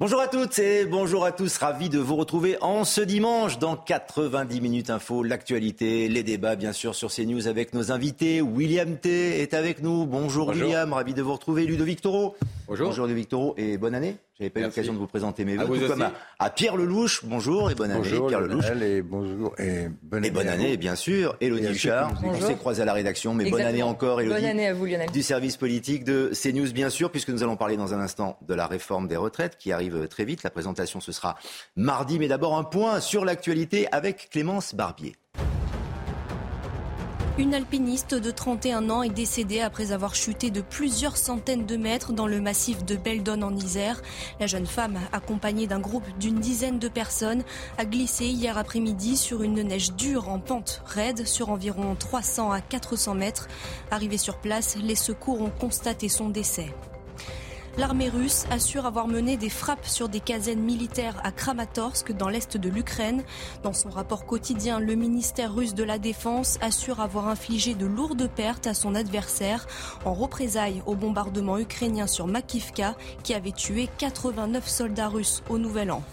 Bonjour à toutes et bonjour à tous, ravi de vous retrouver en ce dimanche dans 90 minutes info, l'actualité, les débats bien sûr sur CNews avec nos invités. William T est avec nous. Bonjour, William, ravi de vous retrouver. Ludovic Toro. Bonjour. Bonjour Ludovic Toro et bonne année. J'avais pas eu l'occasion de vous présenter mes vous tout comme à, à Pierre Lelouch. Bonjour et bonne année Bonjour Pierre Lelouch. Lionel, et bonjour et bonne Et année. bonne à année, bien sûr. Elodie Et Huchard, on s'est croisés à la rédaction, mais bonne année encore, Elodie. Bonne année à vous, Lionel. Du service politique de CNews, bien sûr, puisque nous allons parler dans un instant de la réforme des retraites qui arrive très vite. La présentation, ce sera mardi, mais d'abord un point sur l'actualité avec Clémence Barbier. Une alpiniste de 31 ans est décédée après avoir chuté de plusieurs centaines de mètres dans le massif de Beldon en Isère. La jeune femme, accompagnée d'un groupe d'une dizaine de personnes, a glissé hier après-midi sur une neige dure en pente raide sur environ 300 à 400 mètres. Arrivée sur place, les secours ont constaté son décès. L'armée russe assure avoir mené des frappes sur des casernes militaires à Kramatorsk dans l'est de l'Ukraine. Dans son rapport quotidien, le ministère russe de la Défense assure avoir infligé de lourdes pertes à son adversaire en représailles au bombardement ukrainien sur Makivka qui avait tué 89 soldats russes au Nouvel An.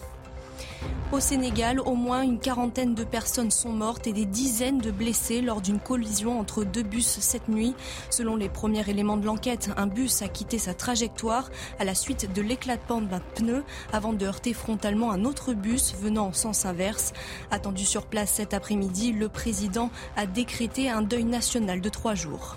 Au Sénégal, au moins une quarantaine de personnes sont mortes et des dizaines de blessés lors d'une collision entre deux bus cette nuit. Selon les premiers éléments de l'enquête, un bus a quitté sa trajectoire à la suite de l'éclatement d'un pneu avant de heurter frontalement un autre bus venant en sens inverse. Attendu sur place cet après-midi, le président a décrété un deuil national de trois jours.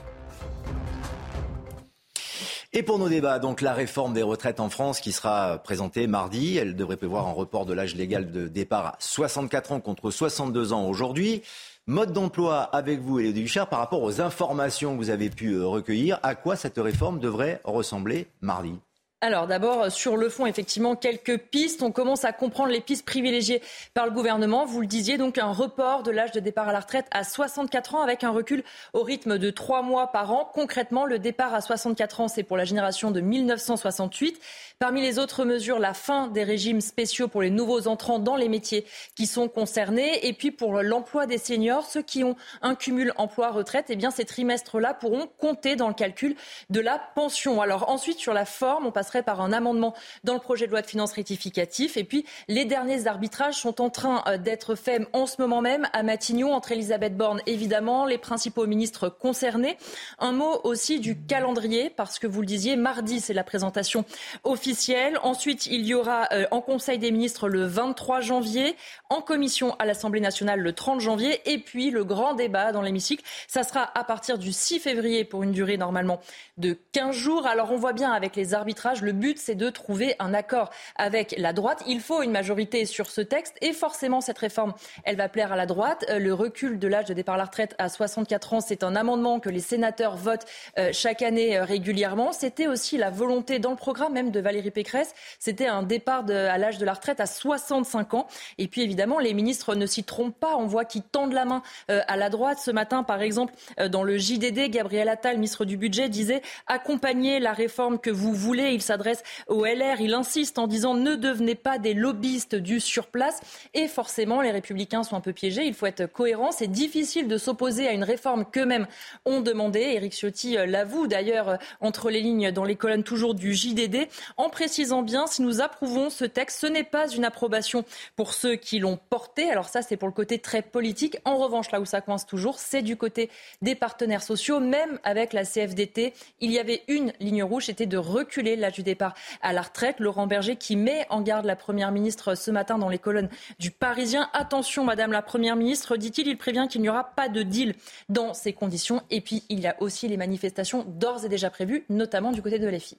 Et pour nos débats, donc la réforme des retraites en France qui sera présentée mardi, elle devrait prévoir un report de l'âge légal de départ à 64 ans contre 62 ans aujourd'hui. Mode d'emploi avec vous, Élodie Huchard, par rapport aux informations que vous avez pu recueillir, à quoi cette réforme devrait ressembler mardi? Alors d'abord, sur le fond, effectivement, quelques pistes. On commence à comprendre les pistes privilégiées par le gouvernement. Vous le disiez, donc un report de l'âge de départ à la retraite à 64 ans avec un recul au rythme de trois mois par an. Concrètement, le départ à 64 ans, c'est pour la génération de 1968. Parmi les autres mesures, la fin des régimes spéciaux pour les nouveaux entrants dans les métiers qui sont concernés. Et puis pour l'emploi des seniors, ceux qui ont un cumul emploi-retraite, eh bien ces trimestres-là pourront compter dans le calcul de la pension. Alors ensuite, sur la forme, on par un amendement dans le projet de loi de finances rectificatif. Et puis les derniers arbitrages sont en train euh, d'être faits en ce moment même à Matignon entre Elisabeth Borne, évidemment, les principaux ministres concernés. Un mot aussi du calendrier, parce que vous le disiez, mardi, c'est la présentation officielle. Ensuite, il y aura euh, en Conseil des ministres le 23 janvier, en commission à l'Assemblée nationale le 30 janvier, et puis le grand débat dans l'hémicycle, ça sera à partir du 6 février pour une durée normalement de 15 jours. Alors on voit bien avec les arbitrages, le but c'est de trouver un accord avec la droite. Il faut une majorité sur ce texte et forcément cette réforme, elle va plaire à la droite. Euh, Le recul de l'âge de départ à la retraite à 64 ans, c'est un amendement que les sénateurs votent euh, chaque année euh, régulièrement. C'était aussi la volonté dans le programme même de Valérie Pécresse, c'était un départ à l'âge de la retraite à 65 ans. Et puis évidemment, les ministres ne s'y trompent pas. On voit qu'ils tendent la main à la droite. Ce matin, par exemple, dans le JDD, Gabriel Attal, ministre du Budget, disait accompagner la réforme que vous voulez. S'adresse au LR. Il insiste en disant ne devenez pas des lobbyistes du surplace. Et forcément, les républicains sont un peu piégés. Il faut être cohérent. C'est difficile de s'opposer à une réforme qu'eux-mêmes ont demandé. Éric Ciotti euh, l'avoue d'ailleurs euh, entre les lignes dans les colonnes toujours du JDD en précisant bien si nous approuvons ce texte, ce n'est pas une approbation pour ceux qui l'ont porté. Alors ça, c'est pour le côté très politique. En revanche, là où ça coince toujours, c'est du côté des partenaires sociaux. Même avec la CFDT, il y avait une ligne rouge, c'était de reculer l'âge du départ à la retraite. Laurent Berger qui met en garde la Première ministre ce matin dans les colonnes du Parisien. Attention, Madame la Première ministre, dit-il, il prévient qu'il n'y aura pas de deal dans ces conditions. Et puis, il y a aussi les manifestations d'ores et déjà prévues, notamment du côté de LFI.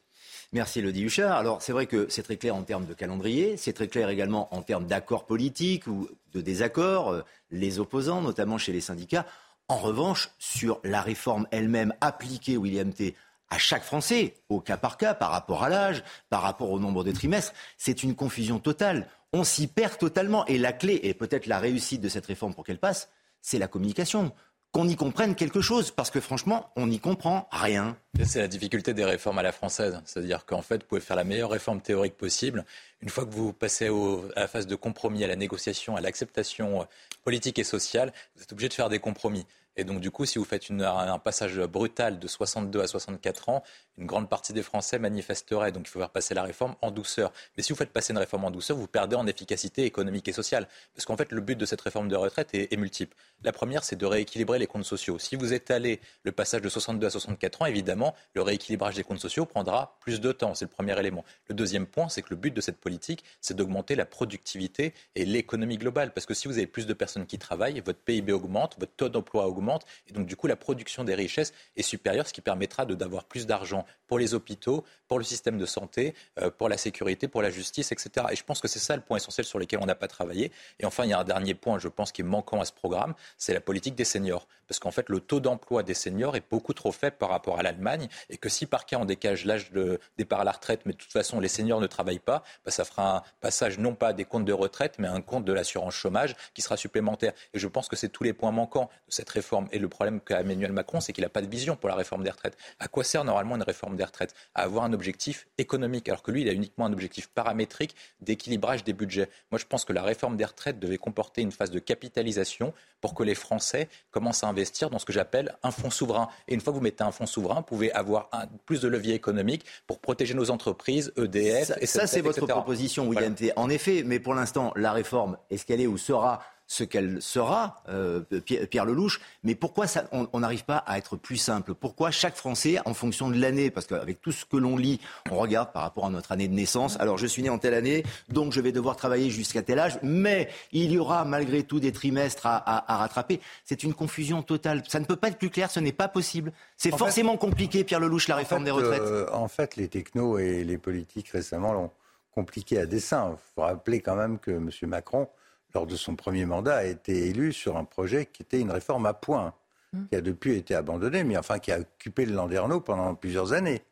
Merci Elodie Huchard. Alors c'est vrai que c'est très clair en termes de calendrier, c'est très clair également en termes d'accords politiques ou de désaccords, euh, les opposants, notamment chez les syndicats. En revanche, sur la réforme elle-même appliquée, William T., à chaque Français, au cas par cas, par rapport à l'âge, par rapport au nombre de trimestres, c'est une confusion totale. On s'y perd totalement. Et la clé, et peut-être la réussite de cette réforme pour qu'elle passe, c'est la communication. qu'on y comprenne quelque chose, parce que franchement, on n'y comprend rien. C'est la difficulté des réformes à la française. C'est-à-dire qu'en fait, vous pouvez faire la meilleure réforme théorique possible. Une fois que vous passez à la phase de compromis, à la négociation, à l'acceptation politique et sociale, vous êtes obligé de faire des compromis. Et donc, du coup, si vous faites un passage brutal de 62 à 64 ans, une grande partie des Français manifesteraient. Donc, il faut faire passer la réforme en douceur. Mais si vous faites passer une réforme en douceur, vous perdez en efficacité économique et sociale. Parce qu'en fait, le but de cette réforme de retraite est, multiple. La première, c'est de rééquilibrer les comptes sociaux. Si vous étalez le passage de 62 à 64 ans, évidemment, le rééquilibrage des comptes sociaux prendra plus de temps. C'est le premier élément. Le deuxième point, c'est que le but de cette politique, c'est d'augmenter la productivité et l'économie globale. Parce que si vous avez plus de personnes qui travaillent, votre PIB augmente, votre taux d'emploi augmente et donc, du coup, la production des richesses est supérieure, ce qui permettra d'avoir plus d'argent pour les hôpitaux, pour le système de santé, euh, pour la sécurité, pour la justice, etc. Et je pense que c'est ça le point essentiel sur lequel on n'a pas travaillé. Et enfin, il y a un dernier point, je pense, qui est manquant à ce programme, c'est la politique des seniors. Parce qu'en fait, le taux d'emploi des seniors est beaucoup trop faible par rapport à l'Allemagne. Et que si par cas on décage l'âge de départ à la retraite, mais de toute façon les seniors ne travaillent pas, bah, ça fera un passage non pas des comptes de retraite, mais un compte de l'assurance chômage qui sera supplémentaire. Et je pense que c'est tous les points manquants de cette réforme. Et le problème qu'a Emmanuel Macron, c'est qu'il n'a pas de vision pour la réforme des retraites. À quoi sert normalement une réforme des retraites? À avoir un objectif économique, alors que lui, il a uniquement un objectif paramétrique d'équilibrage des budgets. Moi, je pense que la réforme des retraites devait comporter une phase de capitalisation pour que les Français commencent à investir dans ce que j'appelle un fonds souverain. Et une fois que vous mettez un fonds souverain, vous pouvez avoir un, plus de leviers économiques pour protéger nos entreprises, EDF. Ça, et ça c'est votre proposition, William T. En effet, mais pour l'instant, la réforme, est-ce qu'elle est ou sera ce qu'elle sera, euh, Pierre Lelouch, mais pourquoi ça, on n'arrive pas à être plus simple? Pourquoi chaque Français, en fonction de l'année, parce qu'avec tout ce que l'on lit, on regarde par rapport à notre année de naissance, alors je suis né en telle année, donc je vais devoir travailler jusqu'à tel âge, mais il y aura malgré tout des trimestres à, rattraper. C'est une confusion totale. Ça ne peut pas être plus clair, ce n'est pas possible. C'est forcément compliqué, Pierre Lelouch, la réforme des retraites. Euh, en fait, les technos et les politiques récemment l'ont compliqué à dessein. Il faut rappeler quand même que M. Macron lors de son premier mandat, a été élu sur un projet qui était une réforme à point, mmh. qui a depuis été abandonné, mais enfin qui a occupé le Landerneau pendant plusieurs années.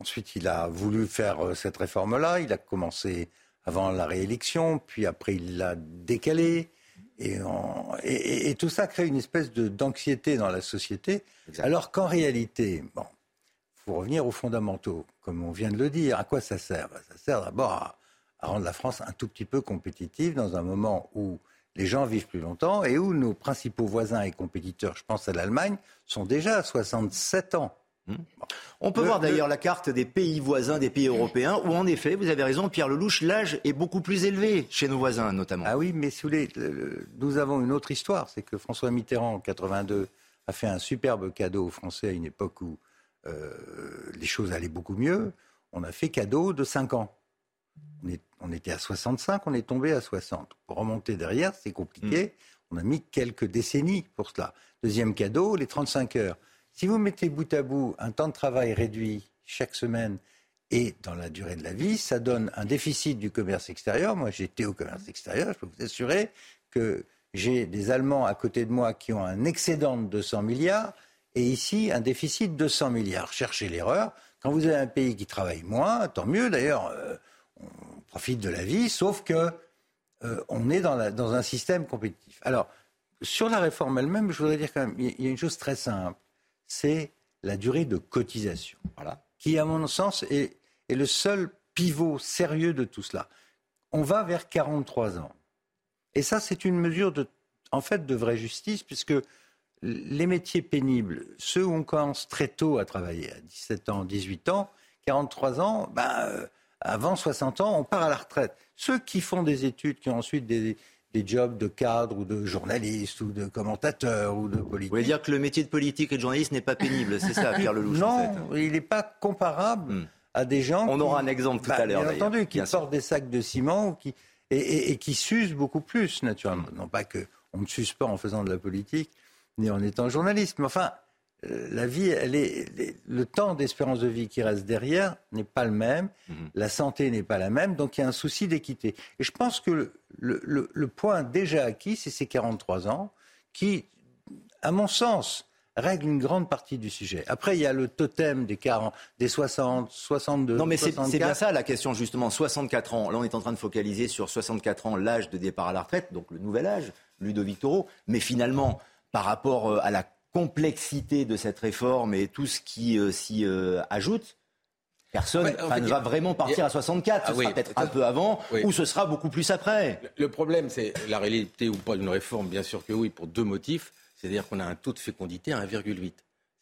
Ensuite, il a voulu faire euh, cette réforme-là. Il a commencé avant la réélection, puis après il l'a décalé. Et, et, tout ça crée une espèce d'anxiété dans la société, alors qu'en réalité, bon, faut revenir aux fondamentaux, comme on vient de le dire. À quoi ça sert? Ben, Ça sert d'abord à à rendre la France un tout petit peu compétitive dans un moment où les gens vivent plus longtemps et où nos principaux voisins et compétiteurs, je pense à l'Allemagne, sont déjà à 67 ans. Hmm. On peut voir d'ailleurs la carte des pays voisins, des pays européens, où en effet, vous avez raison, Pierre Lelouch, l'âge est beaucoup plus élevé chez nos voisins notamment. Ah oui, mais les, nous avons une autre histoire, c'est que François Mitterrand, en 82, a fait un superbe cadeau aux Français à une époque où euh, les choses allaient beaucoup mieux. On a fait cadeau de 5 ans. On, était à 65, on est tombé à 60. Pour remonter derrière, c'est compliqué. Mm. On a mis quelques décennies pour cela. Deuxième cadeau, les 35 heures. Si vous mettez bout à bout un temps de travail réduit chaque semaine et dans la durée de la vie, ça donne un déficit du commerce extérieur. Moi, j'étais au commerce extérieur, je peux vous assurer que j'ai des Allemands à côté de moi qui ont un excédent de 200 milliards et ici un déficit de 100 milliards. Cherchez l'erreur. Quand vous avez un pays qui travaille moins, tant mieux d'ailleurs. Euh, on profite de la vie, sauf que euh, on est dans, un système compétitif. Alors, sur la réforme elle-même, je voudrais dire quand même, il y a une chose très simple, c'est la durée de cotisation, voilà, qui, à mon sens, est, le seul pivot sérieux de tout cela. On va vers 43 ans. Et ça, c'est une mesure de, en fait, de vraie justice, puisque les métiers pénibles, ceux où on commence très tôt à travailler, à 17 ans, 18 ans, 43 ans, ben, avant 60 ans, on part à la retraite. Ceux qui font des études, qui ont ensuite des, jobs de cadre ou de journaliste ou de commentateur ou de politique. Vous voulez dire que le métier de politique et de journaliste n'est pas pénible, c'est ça, Pierre Lelouch Non, il n'est pas comparable hmm. à des gens. On aura un exemple tout à bah, l'heure. Bien entendu, qui portent des sacs de ciment ou qui, et, qui s'usent beaucoup plus, naturellement. Non pas qu'on ne s'use pas en faisant de la politique, ni en étant journaliste, mais enfin, la vie, elle est, le temps d'espérance de vie qui reste derrière n'est pas le même, mhm. la santé n'est pas la même, donc il y a un souci d'équité. Et je pense que le, point déjà acquis, c'est ces 43 ans qui, à mon sens, règlent une grande partie du sujet. Après, il y a le totem des 40, des 60, 62. Non, mais c'est bien ça la question, justement. 64 ans. Là, on est en train de focaliser sur 64 ans, l'âge de départ à la retraite, donc le nouvel âge, Ludovic Toro. Mais finalement, par rapport euh, à la complexité de cette réforme et tout ce qui euh, s'y euh, ajoute, Personne ne va vraiment partir à 64. Ce ah sera peut-être un peu avant ou ce sera beaucoup plus après. Le problème, c'est la réalité ou pas d'une réforme, bien sûr que oui, pour deux motifs. C'est-à-dire qu'on a un taux de fécondité à 1,8.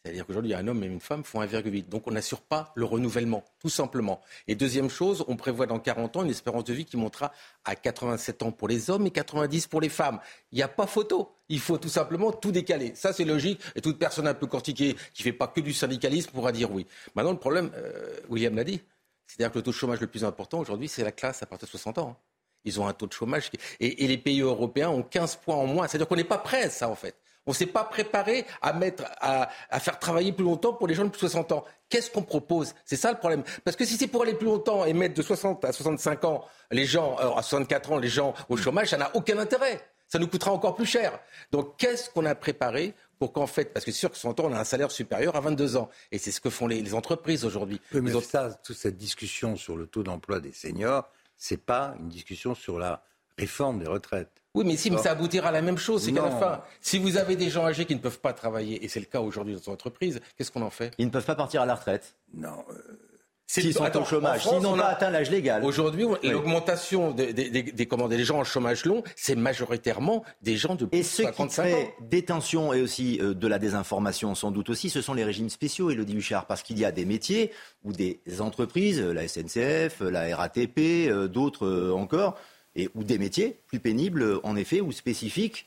C'est-à-dire qu'aujourd'hui, un homme et une femme font 1,8. Donc on n'assure pas le renouvellement, tout simplement. Et deuxième chose, on prévoit dans 40 ans une espérance de vie qui montera à 87 ans pour les hommes et 90 pour les femmes. Il n'y a pas photo. Il faut tout simplement tout décaler. Ça, c'est logique. Et toute personne un peu cortiquée qui ne fait pas que du syndicalisme pourra dire oui. Maintenant, le problème, euh, William l'a dit, c'est-à-dire que le taux de chômage le plus important aujourd'hui, c'est la classe à partir de 60 ans. Ils ont un taux de chômage. Et, et les pays européens ont 15 points en moins. C'est-à-dire qu'on n'est pas prêt à ça, en fait. On ne s'est pas préparé à, mettre, à, faire travailler plus longtemps pour les gens de plus de 60 ans. Qu'est-ce qu'on propose? C'est ça le problème. Parce que si c'est pour aller plus longtemps et mettre de 60 à 65 ans les gens, euh, à 64 ans les gens au chômage, ça n'a aucun intérêt. Ça nous coûtera encore plus cher. Donc qu'est-ce qu'on a préparé pour qu'en fait, parce que c'est sûr que 60 ans, on a un salaire supérieur à 22 ans. Et c'est ce que font les, entreprises aujourd'hui. mais ça, toute cette discussion sur le taux d'emploi des seniors, c'est pas une discussion sur la réforme des retraites. Oui, mais si, mais ça aboutira à la même chose. C'est qu'à la fin, si vous avez des gens âgés qui ne peuvent pas travailler, et c'est le cas aujourd'hui dans notre entreprise, qu'est-ce qu'on en fait? Ils ne peuvent pas partir à la retraite. Non. Euh... S'ils sont au chômage, s'ils n'ont pas atteint l'âge légal. Aujourd'hui, l'augmentation des, des, des, gens en chômage long, c'est majoritairement des gens de plus Et ce qui fait des tensions et aussi euh, de la désinformation, sans doute aussi, ce sont les régimes spéciaux, Elodie Huchard, parce qu'il y a des métiers ou des entreprises, la SNCF, la RATP, euh, d'autres euh, encore, ou des métiers plus pénibles, en effet, ou spécifiques,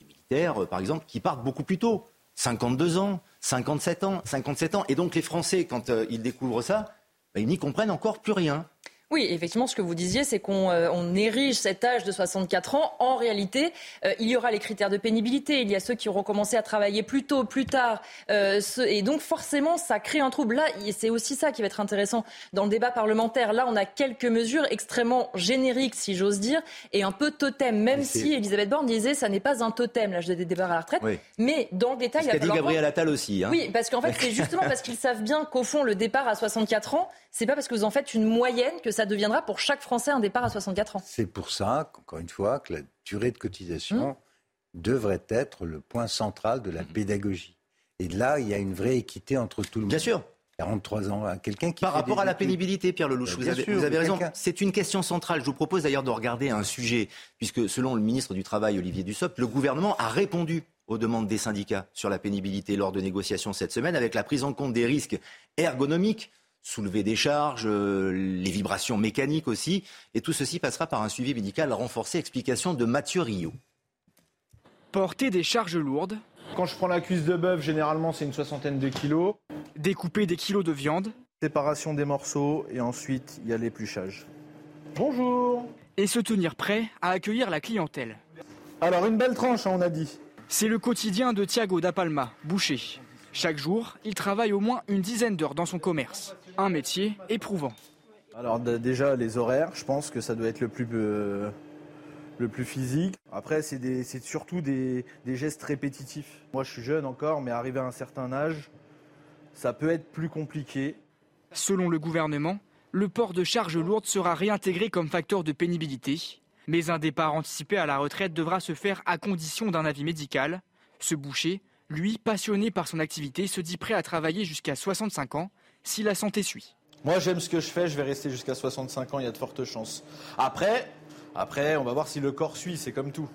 les militaires, euh, par exemple, qui partent beaucoup plus tôt, 52 ans, 57 ans, 57 ans. Et donc les Français, quand euh, ils découvrent ça, ben, ils n'y comprennent encore plus rien. Oui, effectivement, ce que vous disiez, c'est qu'on euh, érige cet âge de 64 ans. En réalité, euh, il y aura les critères de pénibilité. Il y a ceux qui auront commencé à travailler plus tôt, plus tard. Euh, et donc, forcément, ça crée un trouble. Là, c'est aussi ça qui va être intéressant dans le débat parlementaire. Là, on a quelques mesures extrêmement génériques, si j'ose dire, et un peu totem, même si Elisabeth Borne disait ça n'est pas un totem, l'âge de départ à la retraite. Mais dans le détail, il y a dit Gabriel Attal aussi. Hein. Oui, parce qu'en fait, c'est justement parce qu'ils savent bien qu'au fond, le départ à 64 ans, c'est pas parce que vous en faites une moyenne que ça deviendra pour chaque Français un départ à 64 ans. C'est pour ça, encore une fois, que la durée de cotisation mmh. devrait être le point central de la mmh. pédagogie. Et là, il y a une vraie équité entre tout le monde. Bien sûr. 43 ans, hein, quelqu'un qui. Par rapport à la pénibilité, Pierre Lelouch, vous, avez, vous avez raison. C'est une question centrale. Je vous propose d'ailleurs de regarder un sujet, puisque selon le ministre du Travail, Olivier Dussopt, le gouvernement a répondu aux demandes des syndicats sur la pénibilité lors de négociations cette semaine, avec la prise en compte des risques ergonomiques soulever des charges, euh, les vibrations mécaniques aussi. Et tout ceci passera par un suivi médical renforcé. Explication de Mathieu Rio. Porter des charges lourdes. Quand je prends la cuisse de bœuf, généralement c'est une soixantaine de kilos. Découper des kilos de viande. Séparation des morceaux et ensuite il y a l'épluchage. Bonjour Et se tenir prêt à accueillir la clientèle. Alors une belle tranche, hein, on a dit. C'est le quotidien de Thiago da Palma, boucher. Chaque jour, il travaille au moins une dizaine d'heures dans son commerce. Un métier éprouvant. Alors déjà les horaires, je pense que ça doit être le plus, euh, le plus physique. Après c'est surtout des, des, gestes répétitifs. Moi je suis jeune encore, mais arrivé à un certain âge, ça peut être plus compliqué. Selon le gouvernement, le port de charges lourdes sera réintégré comme facteur de pénibilité. Mais un départ anticipé à la retraite devra se faire à condition d'un avis médical. Ce boucher lui, passionné par son activité, se dit prêt à travailler jusqu'à 65 ans si la santé suit. Moi, j'aime ce que je fais, je vais rester jusqu'à 65 ans, il y a de fortes chances. Après, après, on va voir si le corps suit, c'est comme tout.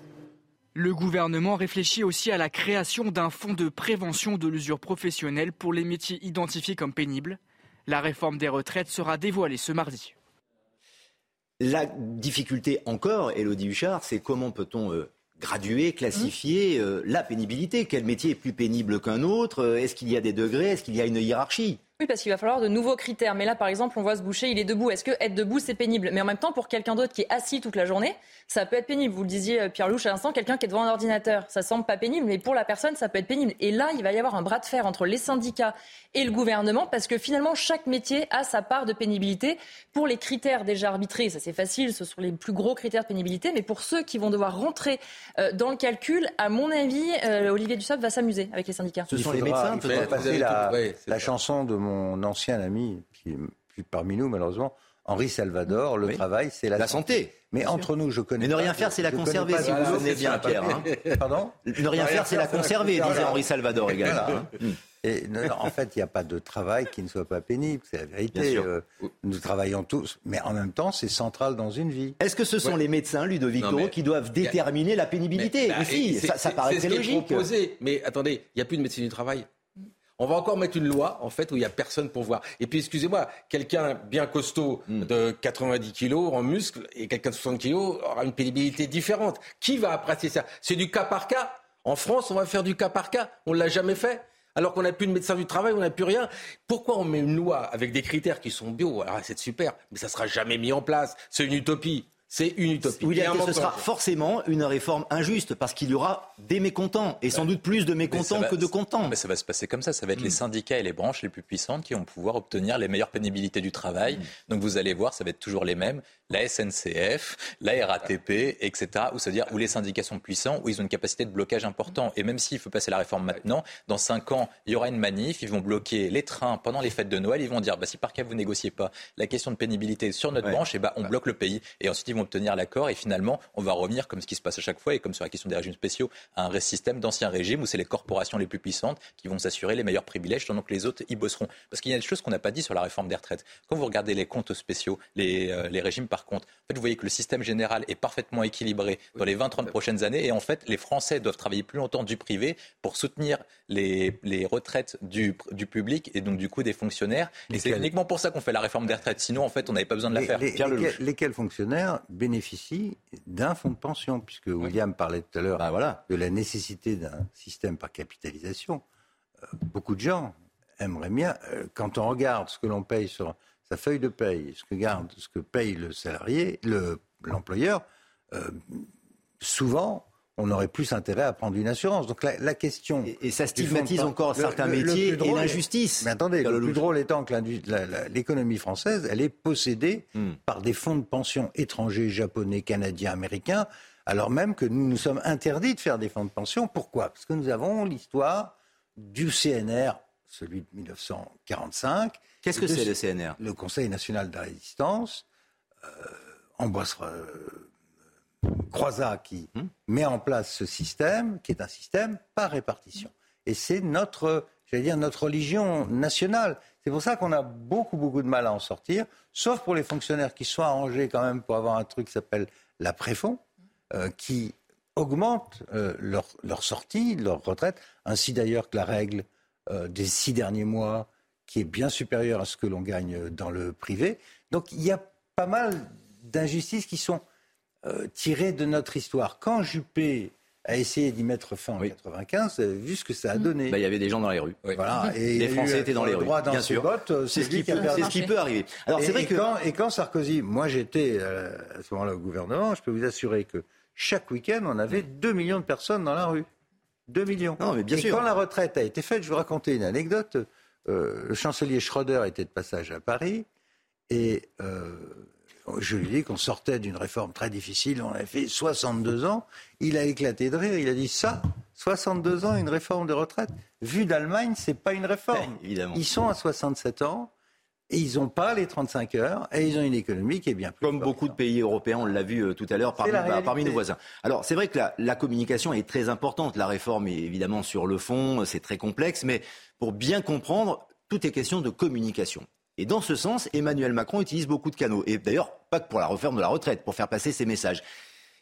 Le gouvernement réfléchit aussi à la création d'un fonds de prévention de l'usure professionnelle pour les métiers identifiés comme pénibles. La réforme des retraites sera dévoilée ce mardi. La difficulté encore, Elodie Huchard, c'est comment peut-on euh, graduer, classifier euh, la pénibilité? Quel métier est plus pénible qu'un autre? Euh, Est-ce qu'il y a des degrés? Est-ce qu'il y a une hiérarchie? Oui, parce qu'il va falloir de nouveaux critères. Mais là, par exemple, on voit ce boucher, il est debout. Est-ce que être debout, c'est pénible? Mais en même temps, pour quelqu'un d'autre qui est assis toute la journée, ça peut être pénible. Vous le disiez, euh, Pierre Louche, à l'instant, quelqu'un qui est devant un ordinateur. Ça semble pas pénible, mais pour la personne, ça peut être pénible. Et là, il va y avoir un bras de fer entre les syndicats et le gouvernement, parce que finalement, chaque métier a sa part de pénibilité. Pour les critères déjà arbitrés, ça c'est facile, ce sont les plus gros critères de pénibilité. Mais pour ceux qui vont devoir rentrer euh, dans le calcul, à mon avis, euh, Olivier Dussopt va s'amuser avec les syndicats. Ce sont les médecins, peut-être. la, la chanson de mon ancien ami qui est plus parmi nous malheureusement, Henri Salvador, le travail, c'est la, la santé. Mais entre nous, je connais. Mais ne rien faire, c'est la conserver, si vous vous souvenez bien, Pierre. Hein. Pardon? Ne rien faire, c'est la conserver, disait Henri Salvador également. Hein. Et en fait, il n'y a pas de travail qui ne soit pas pénible, c'est la vérité. Euh, nous travaillons tous, mais en même temps, c'est central dans une vie. Est-ce que ce sont les médecins, Ludovic Toro, qui doivent déterminer la pénibilité bah, ça, ça paraît très logique. Proposé. Mais attendez, il n'y a plus de médecine du travail? On va encore mettre une loi, en fait, où il n'y a personne pour voir. Et puis, excusez-moi, quelqu'un bien costaud hmm. de 90 kilos en muscle et quelqu'un de 60 kilos aura une pénibilité différente. Qui va apprécier ça? C'est du cas par cas. En France, on va faire du cas par cas. On ne l'a jamais fait alors qu'on n'a plus de médecin du travail, on n'a plus rien. Pourquoi on met une loi avec des critères qui sont bio? Alors c'est super, mais ça ne sera jamais mis en place. C'est une utopie. C'est une utopie. Ce sera forcément une réforme injuste parce qu'il y aura des mécontents et sans doute plus de mécontents que de contents. Mais ça va se passer comme ça. Ça va être les mm. syndicats et les branches les plus puissantes qui vont pouvoir obtenir les meilleures pénibilités du travail. Mm. Donc vous allez voir, ça va être toujours les mêmes. La SNCF, la RATP, etc. Où dire où les syndicats sont puissants, où ils ont une capacité de blocage important. Et même s'il faut passer la réforme maintenant, dans cinq ans, il y aura une manif. Ils vont bloquer les trains pendant les fêtes de Noël. Ils vont dire bah, si par cas vous négociez pas la question de pénibilité sur notre branche, et eh ben, on bloque le pays. Et ensuite ils vont obtenir l'accord et finalement on va revenir comme ce qui se passe à chaque fois et comme sur la question des régimes spéciaux à un système d'ancien régime où c'est les corporations les plus puissantes qui vont s'assurer les meilleurs privilèges tandis que les autres y bosseront. Parce qu'il y a des choses qu'on n'a pas dit sur la réforme des retraites. Quand vous regardez les comptes spéciaux, les, euh, les régimes par compte, en fait, vous voyez que le système général est parfaitement équilibré dans les 20-30 prochaines années et en fait les Français doivent travailler plus longtemps du privé pour soutenir les, les retraites du, du, public et donc du coup des fonctionnaires. Et c'est uniquement pour ça qu'on fait la réforme des retraites. Sinon en fait on n'avait pas besoin de la faire. lesquels fonctionnaires bénéficient d'un fonds de pension, puisque William parlait tout à l'heure bah, de la nécessité d'un système par capitalisation. Euh, beaucoup de gens aimeraient bien, euh, quand on regarde ce que l'on paye sur sa feuille de paye, ce que, garde, ce que paye le salarié, l'employeur, euh, souvent, on aurait plus intérêt à prendre une assurance. Donc la, question. Et, ça stigmatise encore certains métiers et l'injustice. Mais attendez, le, plus drôle étant que l'économie française, elle est possédée hmm. par des fonds de pension étrangers, japonais, canadiens, américains, alors même que nous nous sommes interdits de faire des fonds de pension. Pourquoi? Parce que nous avons l'histoire du CNR, celui de 1945. Qu'est-ce que c'est le CNR Le Conseil national de la résistance. Euh, Ambroise Croizat qui hmm? met en place ce système, qui est un système par répartition. Et c'est notre, j'allais dire, notre religion nationale. C'est pour ça qu'on a beaucoup, beaucoup de mal à en sortir, sauf pour les fonctionnaires qui sont arrangés quand même pour avoir un truc qui s'appelle la préfond, euh, qui augmente euh, leur, leur, sortie, leur retraite, ainsi d'ailleurs que la règle euh, des six derniers mois, qui est bien supérieure à ce que l'on gagne dans le privé. Donc il y a pas mal d'injustices qui sont euh, tiré de notre histoire. Quand Juppé a essayé d'y mettre fin en 1995, vous avez vu ce que ça a mm. donné. Bah, il y avait des gens dans les rues. Voilà. Et les Français étaient dans les rues. Bien sûr. C'est ce, qui peut, ce qui peut arriver. Alors, et, vrai que... quand, et quand Sarkozy, moi j'étais euh, à ce moment-là au gouvernement, je peux vous assurer que chaque week-end, on avait 2 millions de personnes dans la rue. 2 millions. Non, mais bien et quand la retraite a été faite, je vais vous raconter une anecdote. Euh, le chancelier Schroeder était de passage à Paris et je lui dis qu'on sortait d'une réforme très difficile, on avait fait 62 ans. Il a éclaté de rire, il a dit ça, 62 ans, une réforme de retraite? Vu d'Allemagne, c'est pas une réforme. évidemment. Ils sont à 67 ans. Et ils n'ont pas les 35 heures et ils ont une économie qui est bien plus Comme beaucoup de pays européens, on l'a vu euh, tout à l'heure parmi, bah, parmi, nos voisins. Alors c'est vrai que la, la, communication est très importante. La réforme est évidemment sur le fond, c'est très complexe, mais pour bien comprendre, tout est question de communication. Et dans ce sens, Emmanuel Macron utilise beaucoup de canaux. Et d'ailleurs, pas que pour la réforme de la retraite, pour faire passer ses messages.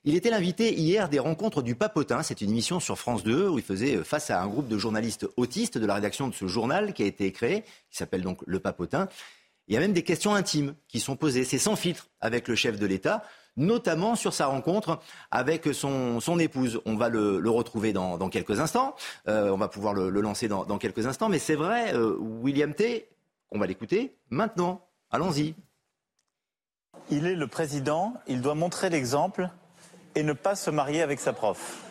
Il était l'invité hier des rencontres du Papotin. C'est une émission sur France 2 où il faisait face à un groupe de journalistes autistes de la rédaction de ce journal qui a été créé, qui s'appelle donc Le Papotin. Il y a même des questions intimes qui sont posées. C'est sans filtre avec le chef de l'État, notamment sur sa rencontre avec son, épouse. On va le, retrouver dans, quelques instants. Euh, on va pouvoir le, lancer dans, quelques instants. Mais c'est vrai, euh, William T on va l'écouter maintenant. Allons-y. Il est le président, il doit montrer l'exemple et ne pas se marier avec sa prof.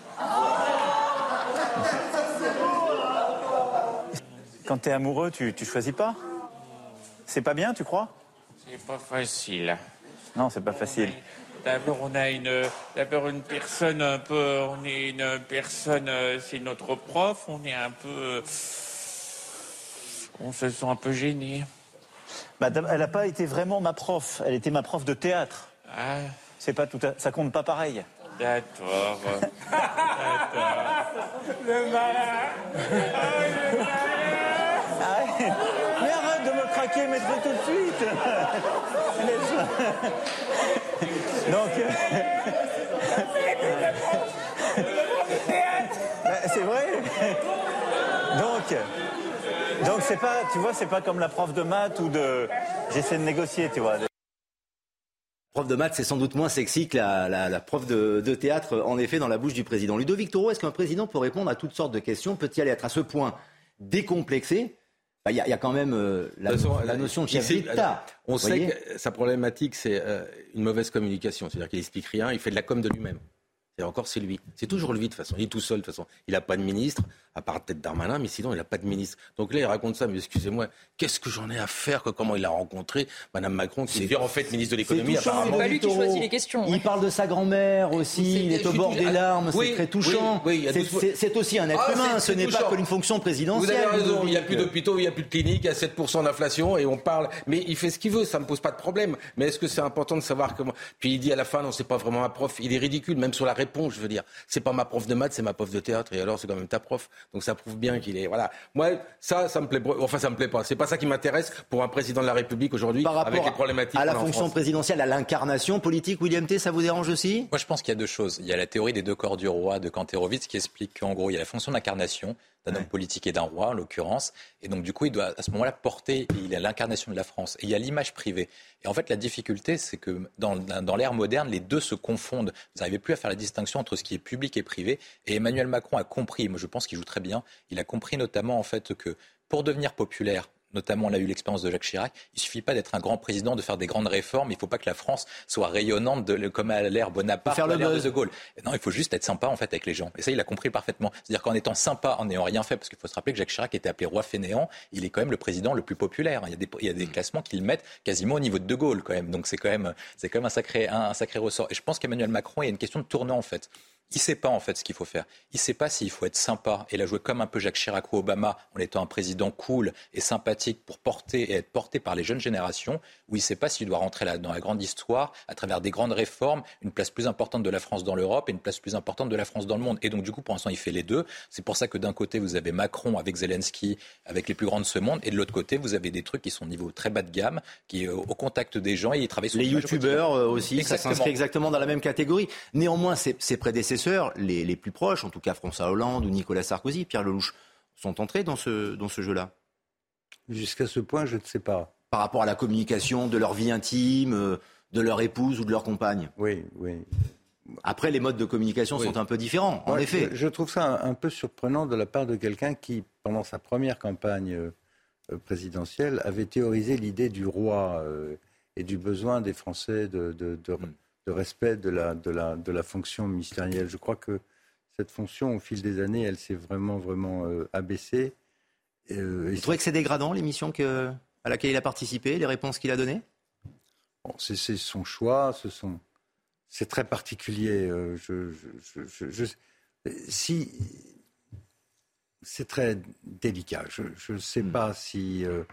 Quand tu es amoureux, tu, tu choisis pas? C'est pas bien, tu crois? C'est pas facile. Non, c'est pas facile. D'abord, on a une, d'abord une personne un peu, on est une personne, c'est notre prof, on est un peu on se sent un peu gêné. Madame, elle n'a pas été vraiment ma prof. Elle était ma prof de théâtre. Ah, C'est pas tout à... Ça compte pas pareil. d'accord. D'accord. Le malin. Arrête. Mais arrête de mes trucs tout de suite. Donc. Bah, c'est vrai. Donc. Donc c'est pas, tu vois, c'est pas comme la prof de maths ou de. J'essaie de négocier, tu vois. Prof de maths, c'est sans doute moins sexy que la, la- la prof de, de théâtre, en effet, dans la bouche du président. Ludovic Toro, est-ce qu'un président peut répondre à toutes sortes de questions Peut-il être à ce point décomplexé? Bah, Il y, a- il y a quand même euh, la, façon, notion de chef d'État. On sait que sa problématique, c'est euh, une mauvaise communication. C'est-à-dire qu'il explique rien, il fait de la com de lui-même. Et encore, c'est lui. C'est toujours lui, de toute façon. Il est tout seul, de toute façon. Il n'a pas de ministre, à part peut-être Darmanin, mais sinon, il n'a pas de ministre. Donc là, il raconte ça, mais excusez-moi, qu'est-ce que j'en ai à faire que comment il a rencontré Madame Macron, qui devient en fait ministre de l'économie, apparemment. C'est pas lui qui choisit les questions. Il parle de sa grand-mère aussi, il est au bord des larmes, Oui, c'est très touchant. C'est- aussi un être Ah, humain, ce n'est pas que une fonction Vous présidentielle. avez raison, il n'y a plus d'hôpitaux, il n'y a plus de cliniques, il y a 7% d'inflation et on parle. Mais il fait ce qu'il veut, ça ne me pose pas de problème. Mais est-ce que c'est important de savoir comment. Puis il dit à la fin, non, c'est pas vraiment ma prof. Il est ridicule, même sur la réponse, je veux dire. C'est pas ma prof de maths, c'est ma prof de théâtre. Et alors, c'est quand même ta prof. Donc ça prouve bien qu'il est. Voilà. Moi, ça, ça me plaît. pas. Enfin, ça me plaît pas. C'est pas ça qui m'intéresse pour un président de la République aujourd'hui, Par avec rapport les problématiques à la fonction France. présidentielle, à l'incarnation politique, William T, ça vous dérange aussi? Moi, je pense qu'il y a deux choses. Il y a la théorie des deux corps du roi de Kanterovitz qui explique qu'en gros, il y a la fonction d'incarnation d'un homme politique et d'un roi, en l'occurrence. Et donc, du coup, il doit à ce moment-là porter, il a l'incarnation de la France. Et il y a l'image privée. Et en fait, la difficulté, c'est que dans, dans l'ère moderne, les deux se confondent. Vous n'arrivez plus à faire la distinction entre ce qui est public et privé. Et Emmanuel Macron a compris, moi je pense qu'il joue très bien, il a compris notamment en fait que pour devenir populaire, notamment on a eu l'expérience de Jacques Chirac, il suffit pas d'être un grand président, de faire des grandes réformes, il faut pas que la France soit rayonnante de, comme à l'ère Bonaparte faire ou à l'ère de. De Gaulle. Non, il faut juste être sympa en fait avec les gens. Et ça, il a compris parfaitement. C'est-à-dire qu'en étant sympa, en n'ayant rien fait, parce qu'il faut se rappeler que Jacques Chirac était appelé roi fainéant, il est quand même le président le plus populaire. Il y a des, il y a des classements qui le mettent quasiment au niveau de De Gaulle quand même. Donc c'est quand même, c'est quand même un sacré, un, un sacré ressort. Et je pense qu'Emmanuel Macron, il y a une question de tournant en fait. Il sait pas en fait ce qu'il faut faire. Il sait pas s'il faut être sympa et la jouer comme un peu Jacques Chirac ou Obama en étant un président cool et sympathique pour porter et être porté par les jeunes générations, ou il sait pas s'il doit rentrer là dans la grande histoire à travers des grandes réformes, une place plus importante de la France dans l'Europe et une place plus importante de la France dans le monde. Et donc du coup, pour l'instant, il fait les deux. C'est pour ça que d'un côté, vous avez Macron avec Zelensky, avec les plus grands de ce monde, et de l'autre côté, vous avez des trucs qui sont au niveau très bas de gamme, qui est au contact des gens et ils travaillent sur Les youtubeurs euh, aussi, ça Exactement. s'inscrit exactement dans la même catégorie. Néanmoins, ses, ses prédécesseurs, les, les plus proches, en tout cas François Hollande ou Nicolas Sarkozy, Pierre Lelouch, sont entrés dans ce, dans ce jeu-là. Jusqu'à ce point, je ne sais pas. Par rapport à la communication de leur vie intime, euh, de leur épouse ou de leur compagne. Oui, oui. Après, les modes de communication Oui. sont un peu différents, en effet. Je, je trouve ça un, un peu surprenant de la part de quelqu'un qui, pendant sa première campagne euh, euh, présidentielle, avait théorisé l'idée du roi euh, et du besoin des Français de, de- de- Mm. De respect de la, de, la, de la fonction ministérielle. Je crois que cette fonction, au fil des années, elle s'est vraiment, vraiment euh, abaissée. Euh, et Vous trouvez que c'est dégradant, l'émission que, à laquelle il a participé, les réponses qu'il a données? Bon, c'est son choix, ce sont, c'est très particulier. euh, je, si c'est très délicat. Je ne sais pas si euh,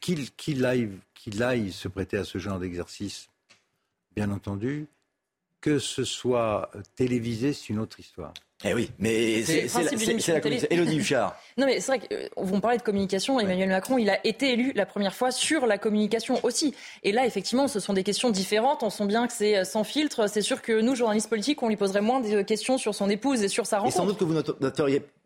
qu'il qu'il aille, qu'il aille se prêter à ce genre d'exercice, bien entendu. Que ce soit télévisé, c'est une autre histoire. Eh oui, mais C'est la, communication. Élodie Huchard. Non, mais c'est vrai qu'on parlait de communication. Emmanuel Macron, il a été élu la première fois sur la communication aussi. Et là, effectivement, ce sont des questions différentes. On sent bien que c'est euh, sans filtre. C'est sûr que nous, journalistes politiques, on lui poserait moins de questions sur son épouse et sur sa Et rencontre. sans doute que vous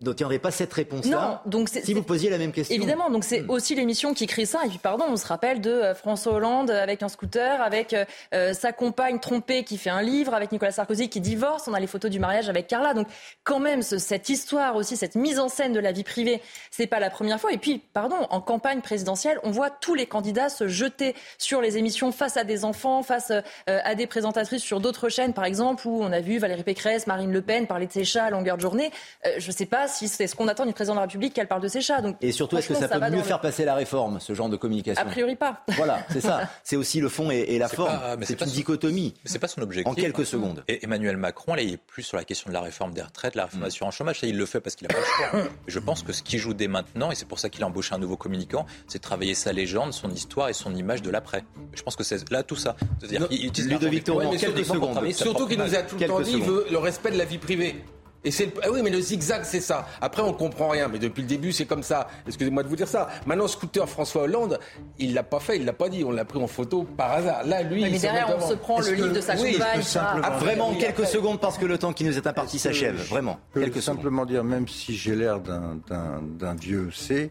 n'obtiendrez pas cette réponse-là donc si vous posiez la même question. Évidemment, donc c'est aussi l'émission qui crée ça. Et puis, pardon, on se rappelle de euh, François Hollande avec un scooter, avec euh, euh, sa compagne trompée qui fait un livre, avec Nicolas Sarkozy qui divorce. On a les photos du mariage avec Carla. Donc, quand même, ce- cette histoire aussi, cette mise en scène de la vie privée, c'est pas la première fois. Et puis, pardon, en campagne présidentielle, on voit tous les candidats se jeter sur les émissions face à des enfants, face euh, à des présentatrices sur d'autres chaînes, par exemple, où on a vu Valérie Pécresse, Marine Le Pen parler de ses chats à longueur de journée. Euh, je sais pas si c'est ce qu'on attend du président de la République qu'elle parle de ses chats. Donc, et surtout, est-ce que ça, peut mieux faire passer la réforme, ce genre de communication A priori pas. Voilà, c'est ça. C'est aussi le fond et, la forme. C'est une dichotomie. Mais c'est pas son objectif. En quelques secondes. Et Emmanuel Macron, là, il est plus sur la question de la réforme des retraites, la réforme de l'assurance chômage. Ça, il le fait parce qu'il a pas le choix. je pense que ce qu'il joue dès maintenant, et c'est pour ça qu'il a embauché un nouveau communicant, c'est de travailler sa légende, son histoire et son image de l'après. Je pense que c'est là tout ça. C'est-à-dire qu'il utilise Ludovic en quelques secondes. Surtout qu'il nous a tout le temps dit veut le respect de la vie privée. Et c'est ah oui, mais le zigzag, c'est ça. Après, on comprend rien, mais depuis le début, c'est comme ça. Excusez-moi de vous dire ça. Maintenant, scooter François Hollande, il l'a pas fait, il l'a pas dit. On l'a pris en photo par hasard. Là, lui, mais derrière, on se prend le livre de sa oui, compagne. Ah, vraiment, quelques secondes parce que le temps qui nous est imparti s'achève. Vraiment. Je peux simplement dire, même si j'ai l'air d'un vieux C,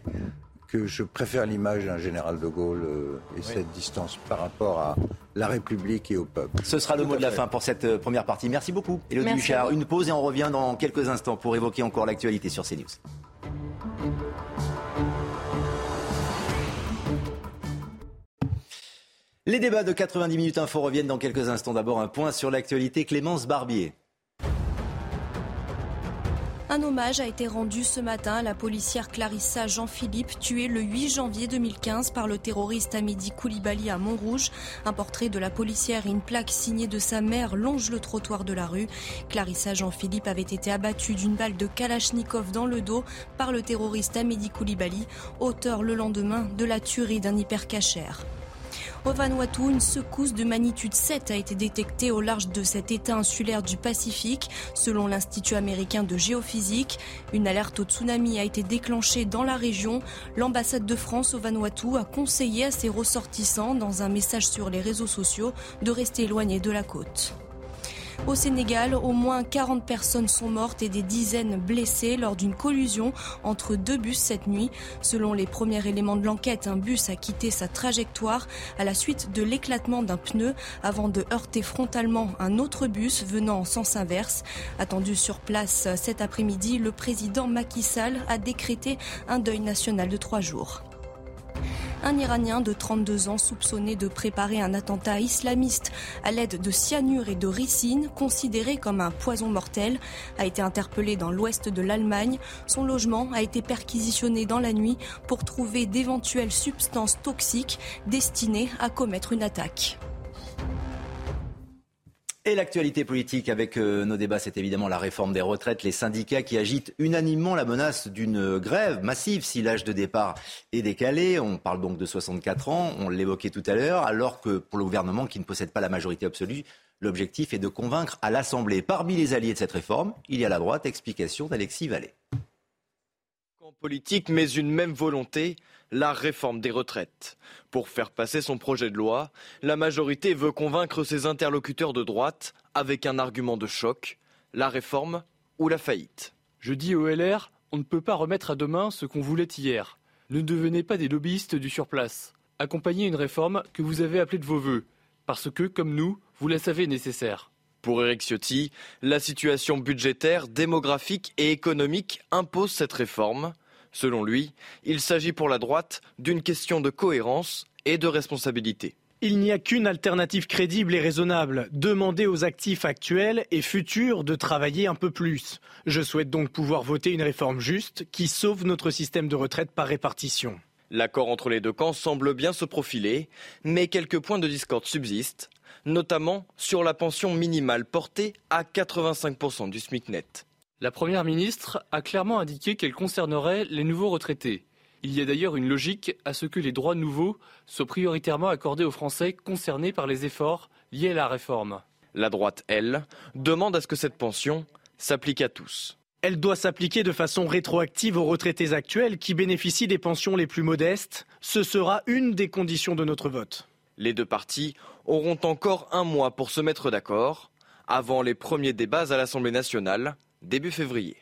que je préfère l'image d'un général de Gaulle euh, et cette distance par rapport à la République et au peuple. Ce sera le mot de la fin pour cette euh, première partie. Merci beaucoup, Elodie Huchard. Une pause et on revient dans quelques instants pour évoquer encore l'actualité sur CNews. Les débats de 90 minutes info reviennent dans quelques instants. D'abord, un point sur l'actualité. Clémence Barbier. Un hommage a été rendu ce matin à la policière Clarissa Jean-Philippe, tuée le 8 janvier 2015 par le terroriste Amédi Koulibaly à Montrouge. Un portrait de la policière et une plaque signée de sa mère longe le trottoir de la rue. Clarissa Jean-Philippe avait été abattue d'une balle de Kalachnikov dans le dos par le terroriste Amédi Koulibaly, auteur le lendemain de la tuerie d'un hypercachère. Au Vanuatu, une secousse de magnitude 7 a été détectée au large de cet état insulaire du Pacifique, selon l'Institut américain de géophysique. Une alerte au tsunami a été déclenchée dans la région. L'ambassade de France au Vanuatu a conseillé à ses ressortissants, dans un message sur les réseaux sociaux, de rester éloignés de la côte. Au Sénégal, au moins 40 personnes sont mortes et des dizaines blessées lors d'une collusion entre deux bus cette nuit. Selon les premiers éléments de l'enquête, un bus a quitté sa trajectoire à la suite de l'éclatement d'un pneu avant de heurter frontalement un autre bus venant en sens inverse. Attendu sur place cet après-midi, le président Macky Sall a décrété un deuil national de trois jours. Un Iranien de 32 ans soupçonné de préparer un attentat islamiste à l'aide de cyanure et de ricine, considéré comme un poison mortel, a été interpellé dans l'ouest de l'Allemagne. Son logement a été perquisitionné dans la nuit pour trouver d'éventuelles substances toxiques destinées à commettre une attaque. Et l'actualité politique avec euh, nos débats, c'est évidemment la réforme des retraites, les syndicats qui agitent unanimement la menace d'une grève massive si l'âge de départ est décalé. On parle donc de 64 ans, on l'évoquait tout à l'heure, alors que pour le gouvernement qui ne possède pas la majorité absolue, l'objectif est de convaincre à l'Assemblée. Parmi les alliés de cette réforme, il y a la droite, explication d'Alexis Vallée. En politique, mais une même volonté, la réforme des retraites. Pour faire passer son projet de loi, la majorité veut convaincre ses interlocuteurs de droite avec un argument de choc, la réforme ou la faillite. Je dis au LR, on ne peut pas remettre à demain ce qu'on voulait hier. Ne devenez pas des lobbyistes du surplace. Accompagnez une réforme que vous avez appelée de vos voeux, parce que, comme nous, vous la savez nécessaire. Pour Eric Ciotti, la situation budgétaire, démographique et économique impose cette réforme. Selon lui, il s'agit pour la droite d'une question de cohérence et de responsabilité. Il n'y a qu'une alternative crédible et raisonnable, demander aux actifs actuels et futurs de travailler un peu plus. Je souhaite donc pouvoir voter une réforme juste qui sauve notre système de retraite par répartition. L'accord entre les deux camps semble bien se profiler, mais quelques points de discorde subsistent, notamment sur la pension minimale portée à 85% du SMIC net. La Première ministre a clairement indiqué qu'elle concernerait les nouveaux retraités. Il y a d'ailleurs une logique à ce que les droits nouveaux soient prioritairement accordés aux Français concernés par les efforts liés à la réforme. La droite, elle, demande à ce que cette pension s'applique à tous. Elle doit s'appliquer de façon rétroactive aux retraités actuels qui bénéficient des pensions les plus modestes. Ce sera une des conditions de notre vote. Les deux partis auront encore un mois pour se mettre d'accord avant les premiers débats à l'Assemblée nationale début février.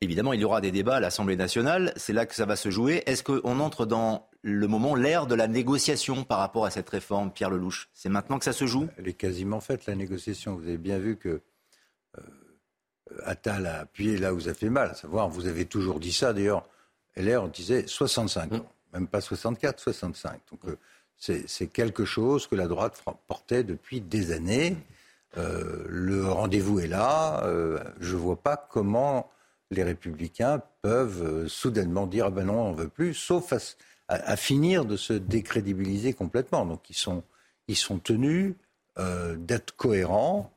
Évidemment, il y aura des débats à l'Assemblée nationale. C'est là que ça va se jouer. Est-ce qu'on entre dans le moment, l'ère de la négociation par rapport à cette réforme, Pierre Lelouch? C'est maintenant que ça se joue? Elle est quasiment faite, la négociation. Vous avez bien vu que euh, Attal a appuyé là où ça fait mal. À savoir, vous avez toujours dit ça. D'ailleurs, LR, on disait 65 ans. Même pas 64, 65. Donc, euh, c'est quelque chose que la droite portait depuis des années. Euh, le rendez-vous est là. Euh, je ne vois pas comment les républicains peuvent euh, soudainement dire ah ben non, on veut plus, sauf à, finir de se décrédibiliser complètement. Donc ils sont, ils sont tenus d'être cohérents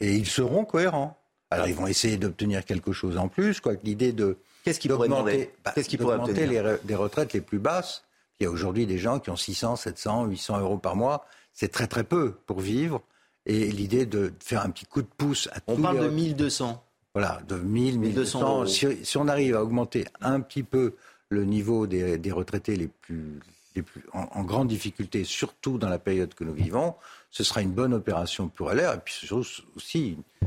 et ils seront cohérents. Alors ils vont essayer d'obtenir quelque chose en plus, quoi. L'idée de Qu'est-ce qui pourrait demander bah, Qu'est-ce qui pourrait obtenir les, retraites les plus basses. Il y a aujourd'hui des gens qui ont 600, 700, 800 euros par mois. C'est très très peu pour vivre. Et l'idée de faire un petit coup de pouce à On parle de 1200. Voilà, de 1000, 1200. Si, si, on arrive à augmenter un petit peu le niveau des, des retraités les plus, les plus en, grande difficulté, surtout dans la période que nous vivons, ce sera une bonne opération pour LR. Et puis c'est aussi, euh,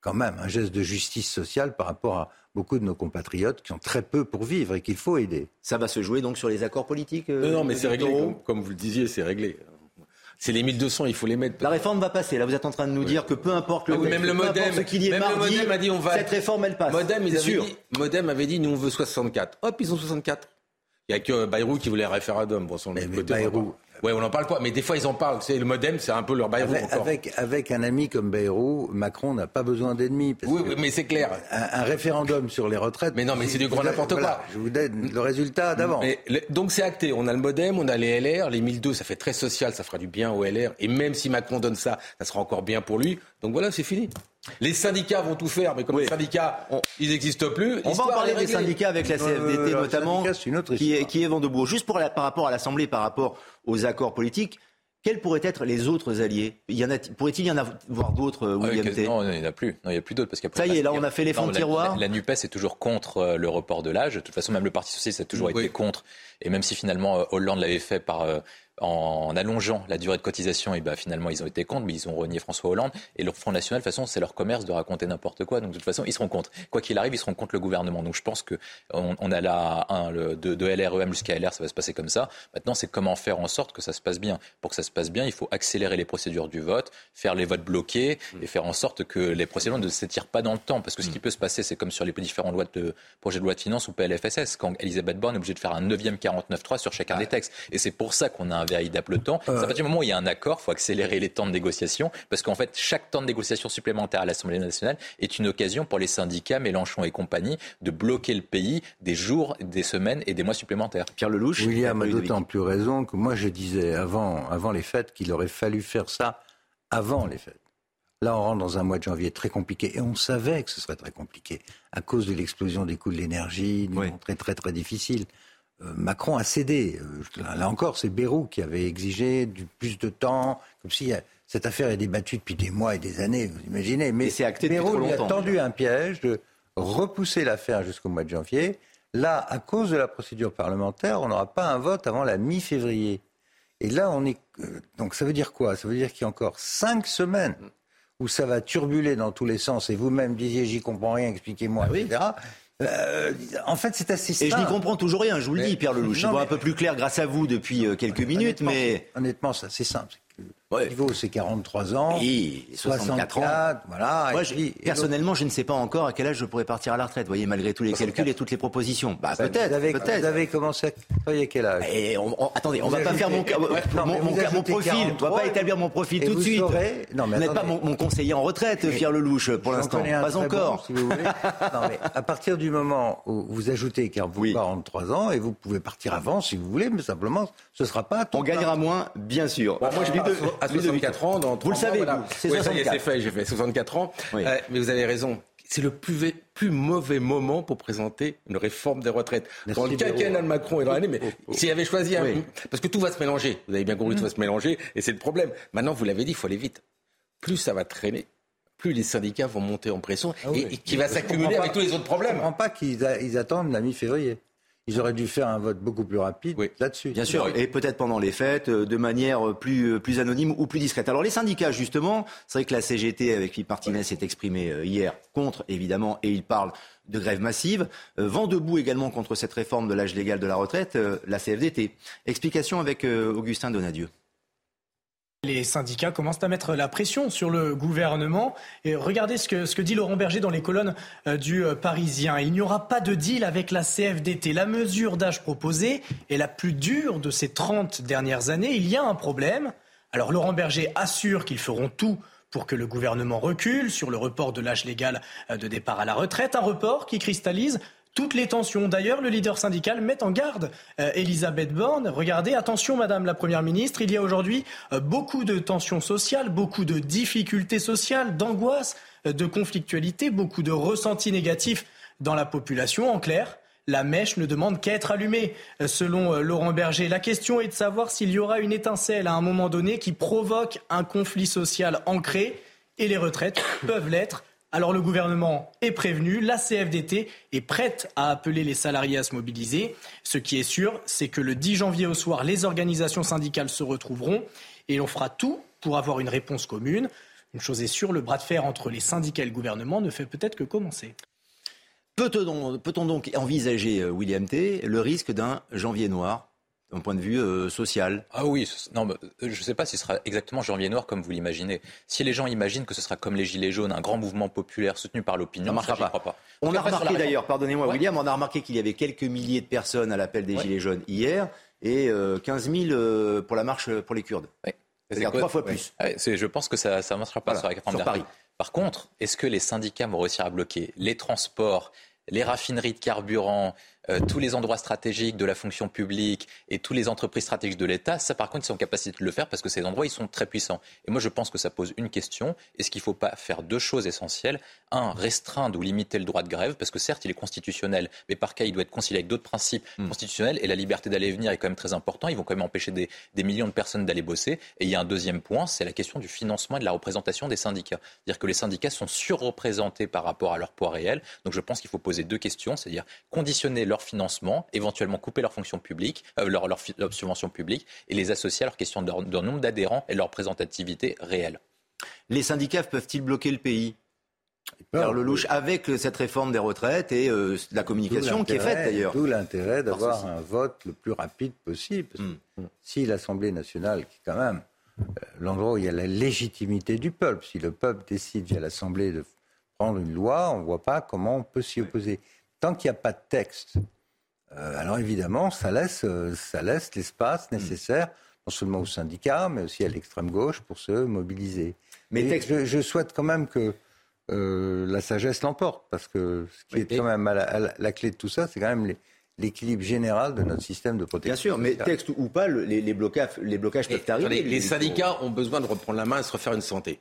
quand même, un geste de justice sociale par rapport à beaucoup de nos compatriotes qui ont très peu pour vivre et qu'il faut aider. Ça va se jouer donc sur les accords politiques euh, Non, mais c'est réglé. comme, vous le disiez, c'est réglé. C'est les 1200, il faut les mettre. La réforme va passer. Là, vous êtes en train de nous dire que peu importe le, ah même le modem, ce qu'il y ait mardi, le modem a dit on va. Cette réforme, elle passe. Modem, ils dit, modem avait dit nous on veut 64. Hop, ils ont 64. Il n'y a que Bayrou qui voulait un référendum. Bon, son mais, mais Bayrou, oui, on n'en parle pas, mais des fois ils en parlent. C'est le modem, c'est un peu leur Bayrou. Avec, avec, un ami comme Bayrou, Macron n'a pas besoin d'ennemis. Oui, mais c'est clair. Un, référendum sur les retraites. Mais non, mais c'est du grand n'importe quoi. Je vous donne le résultat d'avant. Donc c'est acté. On a le modem, on a les LR, les 1002, ça fait très social, ça fera du bien aux LR. Et même si Macron donne ça, ça sera encore bien pour lui. Donc voilà, c'est fini. Les syndicats vont tout faire, mais comme les syndicats, ils n'existent plus. On va en parler des syndicats avec la CFDT notamment, qui, est, qui est vent debout. Juste pour par rapport à l'Assemblée, par rapport aux accords politiques, quels pourraient être les autres alliés? Pourrait-il y en avoir d'autres, euh, William Non, il n'y en a plus. Non, il n'y a plus d'autres. Parce Ça y est, là, on a fait les fonds de tiroir. La, NUPES est toujours contre euh, le report de l'âge. De toute façon, même le Parti Socialiste a toujours été contre. Et même si finalement euh, Hollande l'avait fait par en allongeant la durée de cotisation, et ben finalement ils ont été contre, mais ils ont renié François Hollande. Et leur Front National, de toute façon, c'est leur commerce de raconter n'importe quoi. Donc de toute façon, ils seront contre. Quoi qu'il arrive, ils seront contre le gouvernement. Donc je pense que on, a là un, le, de, de LREM jusqu'à LR, ça va se passer comme ça. Maintenant, c'est comment faire en sorte que ça se passe bien. Pour que ça se passe bien, il faut accélérer les procédures du vote, faire les votes bloqués mmh. et faire en sorte que les procédures ne s'étirent pas dans le temps. Parce que ce qui mmh. peut se passer, c'est comme sur les différents lois de, projets de loi de finances ou PLFSS, quand Elisabeth Borne est obligée de faire un 9e 49.3 sur chacun des textes. Et c'est pour ça qu'on a un véritable temps. À partir du moment où il y a un accord, il faut accélérer les temps de négociation, parce qu'en fait, chaque temps de négociation supplémentaire à l'Assemblée nationale est une occasion pour les syndicats, Mélenchon et compagnie, de bloquer le pays des jours, des semaines et des mois supplémentaires. Pierre Lelouch William a d'autant plus raison que moi je disais avant, avant les fêtes qu'il aurait fallu faire ça avant les fêtes. Là, on rentre dans un mois de janvier très compliqué et on savait que ce serait très compliqué à cause de l'explosion des coûts de l'énergie, une oui. très très très difficile. Euh, Macron a cédé. Euh, là encore, c'est Bérou qui avait exigé du plus de temps, comme si euh, cette affaire est débattue depuis des mois et des années, vous imaginez. Mais c'est acté Bérou lui a tendu un piège de repousser l'affaire jusqu'au mois de janvier. Là, à cause de la procédure parlementaire, on n'aura pas un vote avant la mi-février. Et là, on est. Donc, ça veut dire quoi? Ça veut dire qu'il y a encore cinq semaines où ça va turbuler dans tous les sens. Et vous-même disiez, j'y comprends rien, expliquez-moi, ah etc. Euh, en fait, c'est assez simple. Et je n'y comprends toujours rien, je vous le dis, Pierre Lelouch. Je vois un peu plus clair grâce à vous depuis euh, quelques minutes, mais... Honnêtement, c'est assez simple. Le niveau, c'est 43 ans. Oui, 64 ans. Voilà. Moi, personnellement, je ne sais pas encore à quel âge je pourrais partir à la retraite. Vous voyez, malgré tous les calculs et toutes les propositions. Bah, peut-être. Vous, avez commencé à travailler à quel âge? Et Attendez, on ne va pas faire mon, mon, profil. On va pas établir mon profil tout de suite. Non, mais vous n'êtes pas mon, conseiller en retraite, Pierre Lelouch, pour l'instant. Pas encore. si vous voulez. non, mais à partir du moment où vous ajoutez 43 ans et vous pouvez partir avant si vous voulez, mais simplement, ce ne sera pas. On gagnera moins, bien sûr. moi, je à 64 ans, dans Vous le savez, c'est oui, ça y est, c'est fait, j'ai fait 64 ans. Euh, mais vous avez raison. C'est le plus, plus, mauvais moment pour présenter une réforme des retraites. dans le quinquennat de Macron et dans l'année, mais oh, oh. s'il avait choisi un... Parce que tout va se mélanger. Vous avez bien compris, tout va se mélanger. Et c'est le problème. Maintenant, vous l'avez dit, il faut aller vite. Plus ça va traîner, plus les syndicats vont monter en pression ah et, qui va s'accumuler avec tous les autres problèmes. Je ne comprends pas qu'ils attendent la mi-février. Ils auraient dû faire un vote beaucoup plus rapide là-dessus. Bien sûr, et peut-être pendant les fêtes, euh, de manière plus, euh, plus anonyme ou plus discrète. Alors les syndicats, justement, c'est vrai que la CGT, avec Philippe Martinez, s'est exprimé euh, hier contre, évidemment, et il parle de grève massive. vent debout également contre cette réforme de l'âge légal de la retraite, la CFDT. Explication avec Augustin Donadieu. Les syndicats commencent à mettre la pression sur le gouvernement. Et regardez ce que, dit Laurent Berger dans les colonnes euh, du euh, Parisien. Il n'y aura pas de deal avec la CFDT. La mesure d'âge proposée est la plus dure de ces 30 dernières années. Il y a un problème. Alors Laurent Berger assure qu'ils feront tout pour que le gouvernement recule sur le report de l'âge légal de départ à la retraite, un report qui cristallise toutes les tensions. D'ailleurs, le leader syndical met en garde euh, Elisabeth Borne. Regardez, attention, Madame la Première ministre, il y a aujourd'hui euh, beaucoup de tensions sociales, beaucoup de difficultés sociales, d'angoisse, euh, de conflictualité, beaucoup de ressentis négatifs dans la population. En clair, la mèche ne demande qu'à être allumée. Selon Laurent Berger, la question est de savoir s'il y aura une étincelle à un moment donné qui provoque un conflit social ancré, et les retraites peuvent l'être. Alors le gouvernement est prévenu, la CFDT est prête à appeler les salariés à se mobiliser. Ce qui est sûr, c'est que le 10 janvier au soir, les organisations syndicales se retrouveront et l'on fera tout pour avoir une réponse commune. Une chose est sûre, le bras de fer entre les syndicats et le gouvernement ne fait peut-être que commencer. Peut-on donc envisager, euh, William T., le risque d'un janvier noir d'un point de vue euh, social Ah oui, non, euh, je ne sais pas si ce sera exactement janvier noir comme vous l'imaginez. Si les gens imaginent que ce sera comme les Gilets jaunes, un grand mouvement populaire soutenu par l'opinion, ça ne marchera pas. On a remarqué d'ailleurs, pardonnez-moi William, on a remarqué qu'il y avait quelques milliers de personnes à l'appel des Gilets jaunes hier et 15 euh, 000 pour la marche pour les Kurdes. C'est-à-dire trois fois plus. je pense que ça ne marchera pas sur, la Paris. Par contre, est-ce que les syndicats vont réussir à bloquer les transports, les raffineries de carburant, euh, tous les endroits stratégiques de la fonction publique et toutes les entreprises stratégiques de l'État, ça par contre, ils sont en capacité de le faire parce que ces endroits, ils sont très puissants. Et moi, je pense que ça pose une question. Est-ce qu'il ne faut pas faire deux choses essentielles? Un, restreindre ou limiter le droit de grève, parce que certes, il est constitutionnel, mais par cas, il doit être concilié avec d'autres principes hmm. constitutionnels et la liberté d'aller et venir est quand même très important. Ils vont quand même empêcher des, des millions de personnes d'aller bosser. Et il y a un deuxième point, c'est la question du financement et de la représentation des syndicats. C'est-à-dire que les syndicats sont surreprésentés par rapport à leur poids réel. Donc je pense qu'il faut poser deux questions, c'est-à-dire conditionner leur financement, éventuellement couper leur fonction publique, euh, leur, leur, subvention publique, et les associer à leur question de leur, nombre d'adhérents et leur représentativité réelle. Les syndicats peuvent-ils bloquer le pays? Pierre Lelouch, avec cette réforme des retraites et euh, la communication qui est faite d'ailleurs. Tout l'intérêt d'avoir un vote le plus rapide possible. Hmm. Si l'Assemblée nationale, qui est quand même euh, l'endroit où il y a la légitimité du peuple, si le peuple décide via l'Assemblée de prendre une loi, on ne voit pas comment on peut s'y opposer. Tant qu'il n'y a pas de texte, euh, alors évidemment, ça laisse, euh, ça laisse l'espace nécessaire, non seulement aux syndicats, mais aussi à l'extrême gauche pour se mobiliser. Mais je, souhaite quand même que euh, la sagesse l'emporte, parce que ce qui est quand même la, clé de tout ça, c'est quand même l'équilibre général de notre système de protection. Bien sûr, mais texte ou pas, les, blocages, les blocages peuvent arriver. les syndicats ont besoin de reprendre la main et se refaire une santé.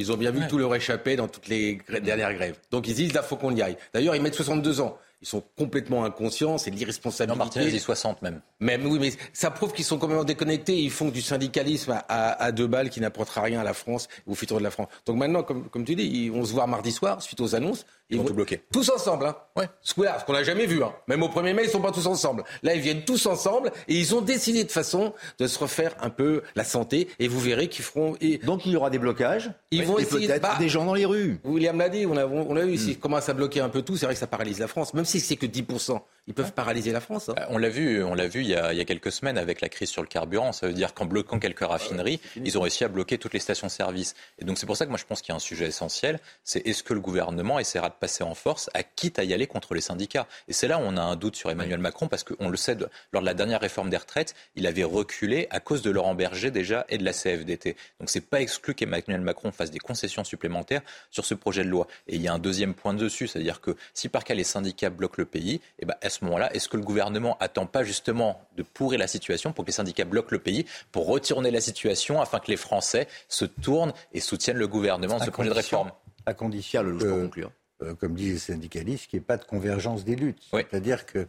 Ils ont bien vu tout leur échapper dans toutes les dernières grèves. Donc ils disent, là, faut qu'on y aille. D'ailleurs, ils mettent 62 ans ils sont complètement inconscients, c'est de l'irresponsabilité. Martinez dit 60 même. Même oui, mais ça prouve qu'ils sont complètement déconnectés. Ils font du syndicalisme à, deux balles qui n'apportera rien à la France, au futur de la France. Donc maintenant, comme, comme tu dis, on se voit mardi soir suite aux annonces. Ils, vont tout bloquer. Tous ensemble, hein. Ouais. Ce qu'on n'a jamais vu, hein. Même au 1er mai, ils sont pas tous ensemble. Là, ils viennent tous ensemble et ils ont décidé de façon de se refaire un peu la santé. Et vous verrez qu'ils feront. Et... Donc il y aura des blocages. Ils vont essayer peut-être bah, des gens dans les rues. William l'a dit, on a, on a vu. Hmm. S'ils commencent à bloquer un peu tout, c'est vrai que ça paralyse la France. Même si c'est que 10%, ils peuvent paralyser la France. Hein. Euh, on l'a vu, on l'a vu il y, a, il y, a, quelques semaines avec la crise sur le carburant. Ça veut dire qu'en bloquant quelques raffineries, ils ont réussi à bloquer toutes les stations-service. Et donc c'est pour ça que moi je pense qu'il y a un sujet essentiel. C'est est-ce que le gouvernement essaiera de passer en force quitte à y aller contre les syndicats? Et c'est là où on a un doute sur Emmanuel Macron, parce qu'on le sait, lors de la dernière réforme des retraites, il avait reculé à cause de Laurent Berger déjà et de la CFDT. Donc c'est pas exclu qu'Emmanuel Macron fasse des concessions supplémentaires sur ce projet de loi. Et il y a un deuxième point dessus, c'est-à-dire que si par cas les syndicats bloquent le pays, et eh ben à ce moment-là, est-ce que le gouvernement attend pas justement de pourrir la situation pour que les syndicats bloquent le pays, pour retourner la situation afin que les Français se tournent et soutiennent le gouvernement dans ce projet de réforme? À condition, le pour conclure euh, comme disent les syndicalistes, qu'il n'y ait pas de convergence des luttes. C'est-à-dire que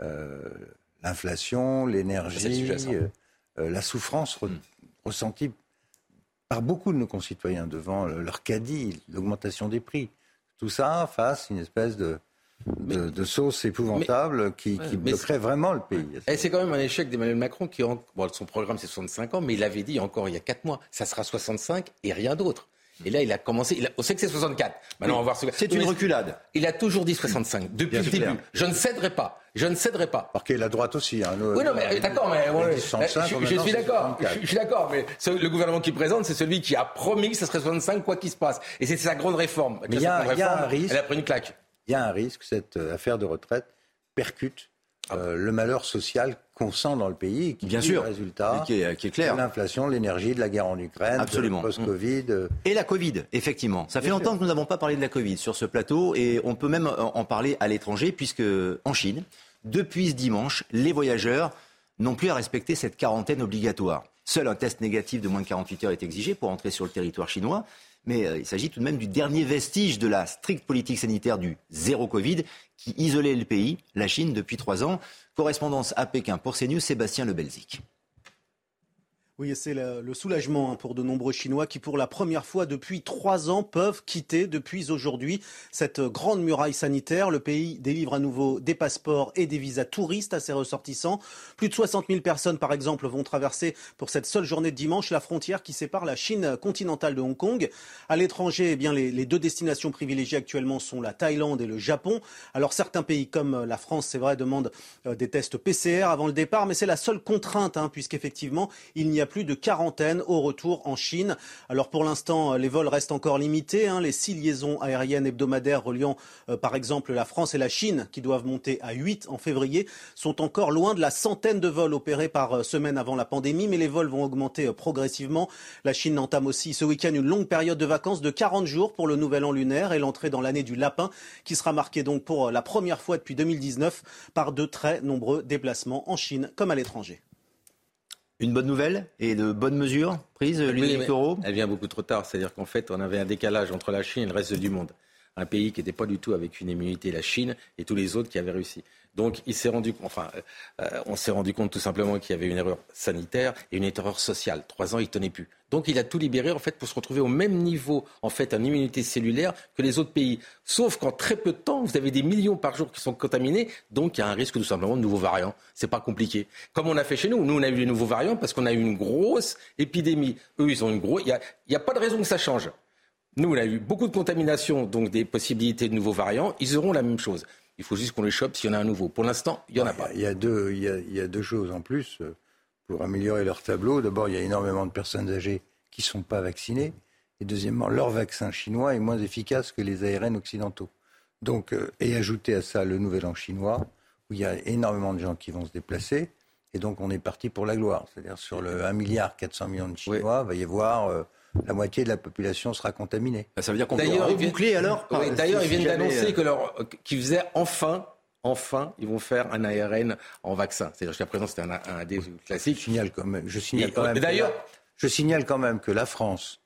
euh, l'inflation, l'énergie, euh, la souffrance mm. ressentie par beaucoup de nos concitoyens devant leur caddie, l'augmentation des prix, tout ça fasse une espèce de, de, sauce épouvantable qui, qui bloquerait vraiment le pays. Et c'est quand même un échec d'Emmanuel Macron qui, son programme c'est 65 ans, mais il avait dit encore il y a 4 mois, ça sera 65 et rien d'autre. Et là, il a commencé. on sait que c'est 64. Maintenant, on va voir ce C'est une reculade. Il a toujours dit 65 depuis le début. Je ne céderai pas. Je ne céderai pas. Parce qu'il la droite aussi. Hein, oui, non, mais d'accord, mais je, suis d'accord. Je, suis d'accord, mais le gouvernement qui présente, c'est celui qui a promis que ce serait 65 quoi qu'il se passe. Et c'est sa grande réforme. Mais il y, a un risque. Elle a pris une claque. Il y a un risque que cette euh, affaire de retraite percute euh, le malheur social qu'on sent dans le pays, qui Bien est sûr, le résultat qui est, qui est clair. de l'inflation, de l'énergie, de la guerre en Ukraine, Absolument. de post-Covid. euh, Et la Covid, effectivement. Ça fait Bien longtemps sûr. que nous n'avons pas parlé de la Covid sur ce plateau et on peut même en en parler à l'étranger puisque en Chine, depuis ce dimanche, les voyageurs n'ont plus à respecter cette quarantaine obligatoire. Seul un test négatif de moins de 48 heures est exigé pour entrer sur le territoire chinois. Mais euh, il s'agit tout de même du dernier vestige de la stricte politique sanitaire du zéro Covid qui isolait le pays, la Chine, depuis trois ans. Correspondance à Pékin pour CNews, Sébastien Lebelzik. Oui, c'est le, soulagement hein, pour de nombreux Chinois qui, pour la première fois depuis trois ans, peuvent quitter depuis aujourd'hui cette grande muraille sanitaire. Le pays délivre à nouveau des passeports et des visas touristes à ses ressortissants. Plus de 60 000 personnes, par exemple, vont traverser pour cette seule journée de dimanche la frontière qui sépare la Chine continentale de Hong Kong. À l'étranger, eh bien, les, deux destinations privilégiées actuellement sont la Thaïlande et le Japon. Alors certains pays comme la France, c'est vrai, demandent euh, des tests PCR avant le départ, mais c'est la seule contrainte, hein, puisqu'effectivement, il n'y a plus de quarantaine au retour en Chine. Alors pour l'instant, euh, les vols restent encore limités. hein. Les six liaisons aériennes hebdomadaires reliant euh, par exemple la France et la Chine, qui doivent monter à 8 en février, sont encore loin de la centaine de vols opérés par euh, semaine avant la pandémie, mais les vols vont augmenter progressivement. La Chine entame aussi ce week-end une longue période de vacances de 40 jours pour le nouvel an lunaire et l'entrée dans l'année du lapin, qui sera marquée donc pour la première fois depuis 2019 par de très nombreux déplacements en Chine comme à l'étranger. Une bonne nouvelle et de bonnes mesures prises, Oui, Ludovic mais Toro Elle vient beaucoup trop tard. C'est-à-dire qu'en fait, on avait un décalage entre la Chine et le reste du monde. Un pays qui n'était pas du tout avec une immunité, la Chine, et tous les autres qui avaient réussi. Donc, s'est rendu, enfin, euh, on s'est rendu compte tout simplement qu'il y avait une erreur sanitaire et une erreur sociale. Trois ans, il tenait plus. Donc, il a tout libéré en fait pour se retrouver au même niveau en fait en immunité cellulaire que les autres pays. Sauf qu'en très peu de temps, vous avez des millions par jour qui sont contaminés. Donc, il y a un risque tout simplement de nouveaux variants. C'est pas compliqué. Comme on a fait chez nous. Nous, on a eu les nouveaux variants parce qu'on a eu une grosse épidémie. Eux, ils ont une. Il n'y a, a pas de raison que ça change. Nous, on a eu beaucoup de contamination, donc des possibilités de nouveaux variants. Ils auront la même chose. Il faut juste qu'on les chope s'il y en a un nouveau. Pour l'instant, il n'y en a pas. Il y a deux, il y a, il y a deux choses en plus euh, pour améliorer leur tableau. D'abord, il y a énormément de personnes âgées qui ne sont pas vaccinées. Et deuxièmement, leur vaccin chinois est moins efficace que les ARN occidentaux. Donc, euh, et ajouter à ça le nouvel an chinois, où il y a énormément de gens qui vont se déplacer. Et donc, on est parti pour la gloire. C'est-à-dire, sur le 1 milliard 400 millions de Chinois, il va y avoir euh, la moitié de la population sera contaminée. Ça veut dire qu'on peut D'ailleurs, ils alors Oui, par- D'ailleurs, si ils viennent jamais, d'annoncer euh, que leur, qu'ils faisaient enfin, enfin, ils vont faire un ARN en vaccin. C'est-à-dire jusqu'à présent, c'était un, un des classiques. Je signale quand même, je signale Et- quand même que D'ailleurs, la- je signale quand même que la France,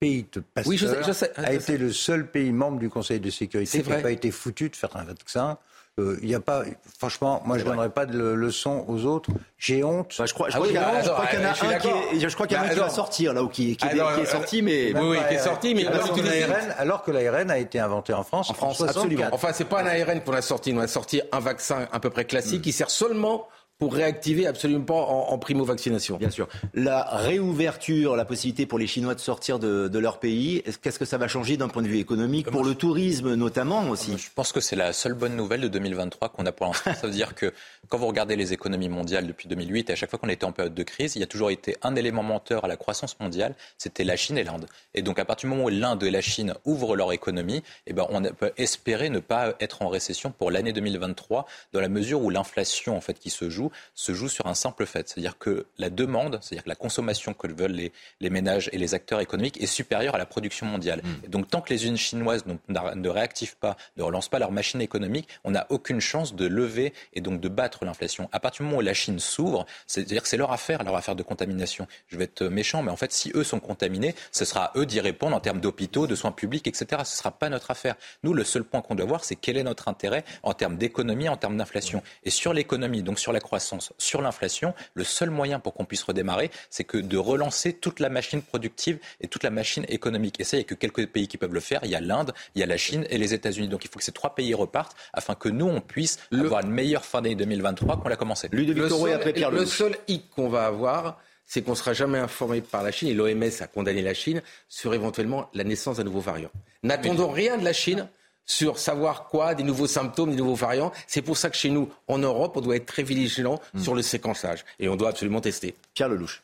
pays de Pasteur, Oui, je sais- je sais, a été le seul pays membre du Conseil de sécurité C'est qui n'a pas été foutu de faire un vaccin. Euh, Il y a pas, franchement, moi je ne donnerai pas de le- leçon aux autres. J'ai honte. Bah, je crois, je Ah crois oui, qu'il y, en a un qui est, je crois qu'il y en a un qui va sortir là, ou qui, qui, Ah, non, qui est euh, sorti, mais Oui, oui, qui est sorti, mais alors, que l'ARN, alors que l'ARN a été inventé en France en, France, 64. absolument. Enfin, c'est pas un ARN qu'on a sorti. On a sorti un vaccin à peu près classique qui sert seulement pour réactiver absolument pas en, en primo-vaccination. Bien sûr. La réouverture, la possibilité pour les Chinois de sortir de, de leur pays, est-ce- qu'est-ce que ça va changer d'un point de vue économique, pour le tourisme notamment aussi? Je pense que c'est la seule bonne nouvelle de 2023 qu'on a pour l'instant. Ça veut dire que quand vous regardez les économies mondiales depuis 2008, et à chaque fois qu'on était en période de crise, il y a toujours été un élément menteur à la croissance mondiale, c'était la Chine et l'Inde. Et donc à partir du moment où l'Inde et la Chine ouvrent leur économie, eh ben, on peut espérer ne pas être en récession pour l'année 2023, dans la mesure où l'inflation en fait qui se joue se joue sur un simple fait, c'est-à-dire que la demande, c'est-à-dire que la consommation que veulent les, les ménages et les acteurs économiques est supérieure à la production mondiale. Et donc tant que les usines chinoises ne réactivent pas, ne relancent pas leur machine économique, on n'a aucune chance de lever et donc de battre l'inflation. À partir du moment où la Chine s'ouvre, c'est-à-dire que c'est leur affaire, leur affaire de contamination. Je vais être méchant, mais en fait, si eux sont contaminés, ce sera à eux d'y répondre en termes d'hôpitaux, de soins publics, etc. Ce ne sera pas notre affaire. Nous, le seul point qu'on doit voir, c'est quel est notre intérêt en termes d'économie, en termes d'inflation. Et sur l'économie, donc sur la croissance, sur l'inflation, le seul moyen pour qu'on puisse redémarrer, c'est que de relancer toute la machine productive et toute la machine économique. Et ça, il n'y a que quelques pays qui peuvent le faire. Il y a l'Inde, il y a la Chine et les États-Unis. Donc il faut que ces trois pays repartent afin que nous, on puisse avoir une meilleure fin d'année 2023 qu'on l'a commencé. Le seul, le seul hic qu'on va avoir, c'est qu'on ne sera jamais informé par la Chine, et l'OMS a condamné la Chine, sur éventuellement la naissance d'un nouveau variant. N'attendons rien de la Chine sur savoir quoi, des nouveaux symptômes, des nouveaux variants. C'est pour ça que chez nous, en Europe, on doit être très vigilant sur le séquençage. Et on doit absolument tester. Pierre Lelouch.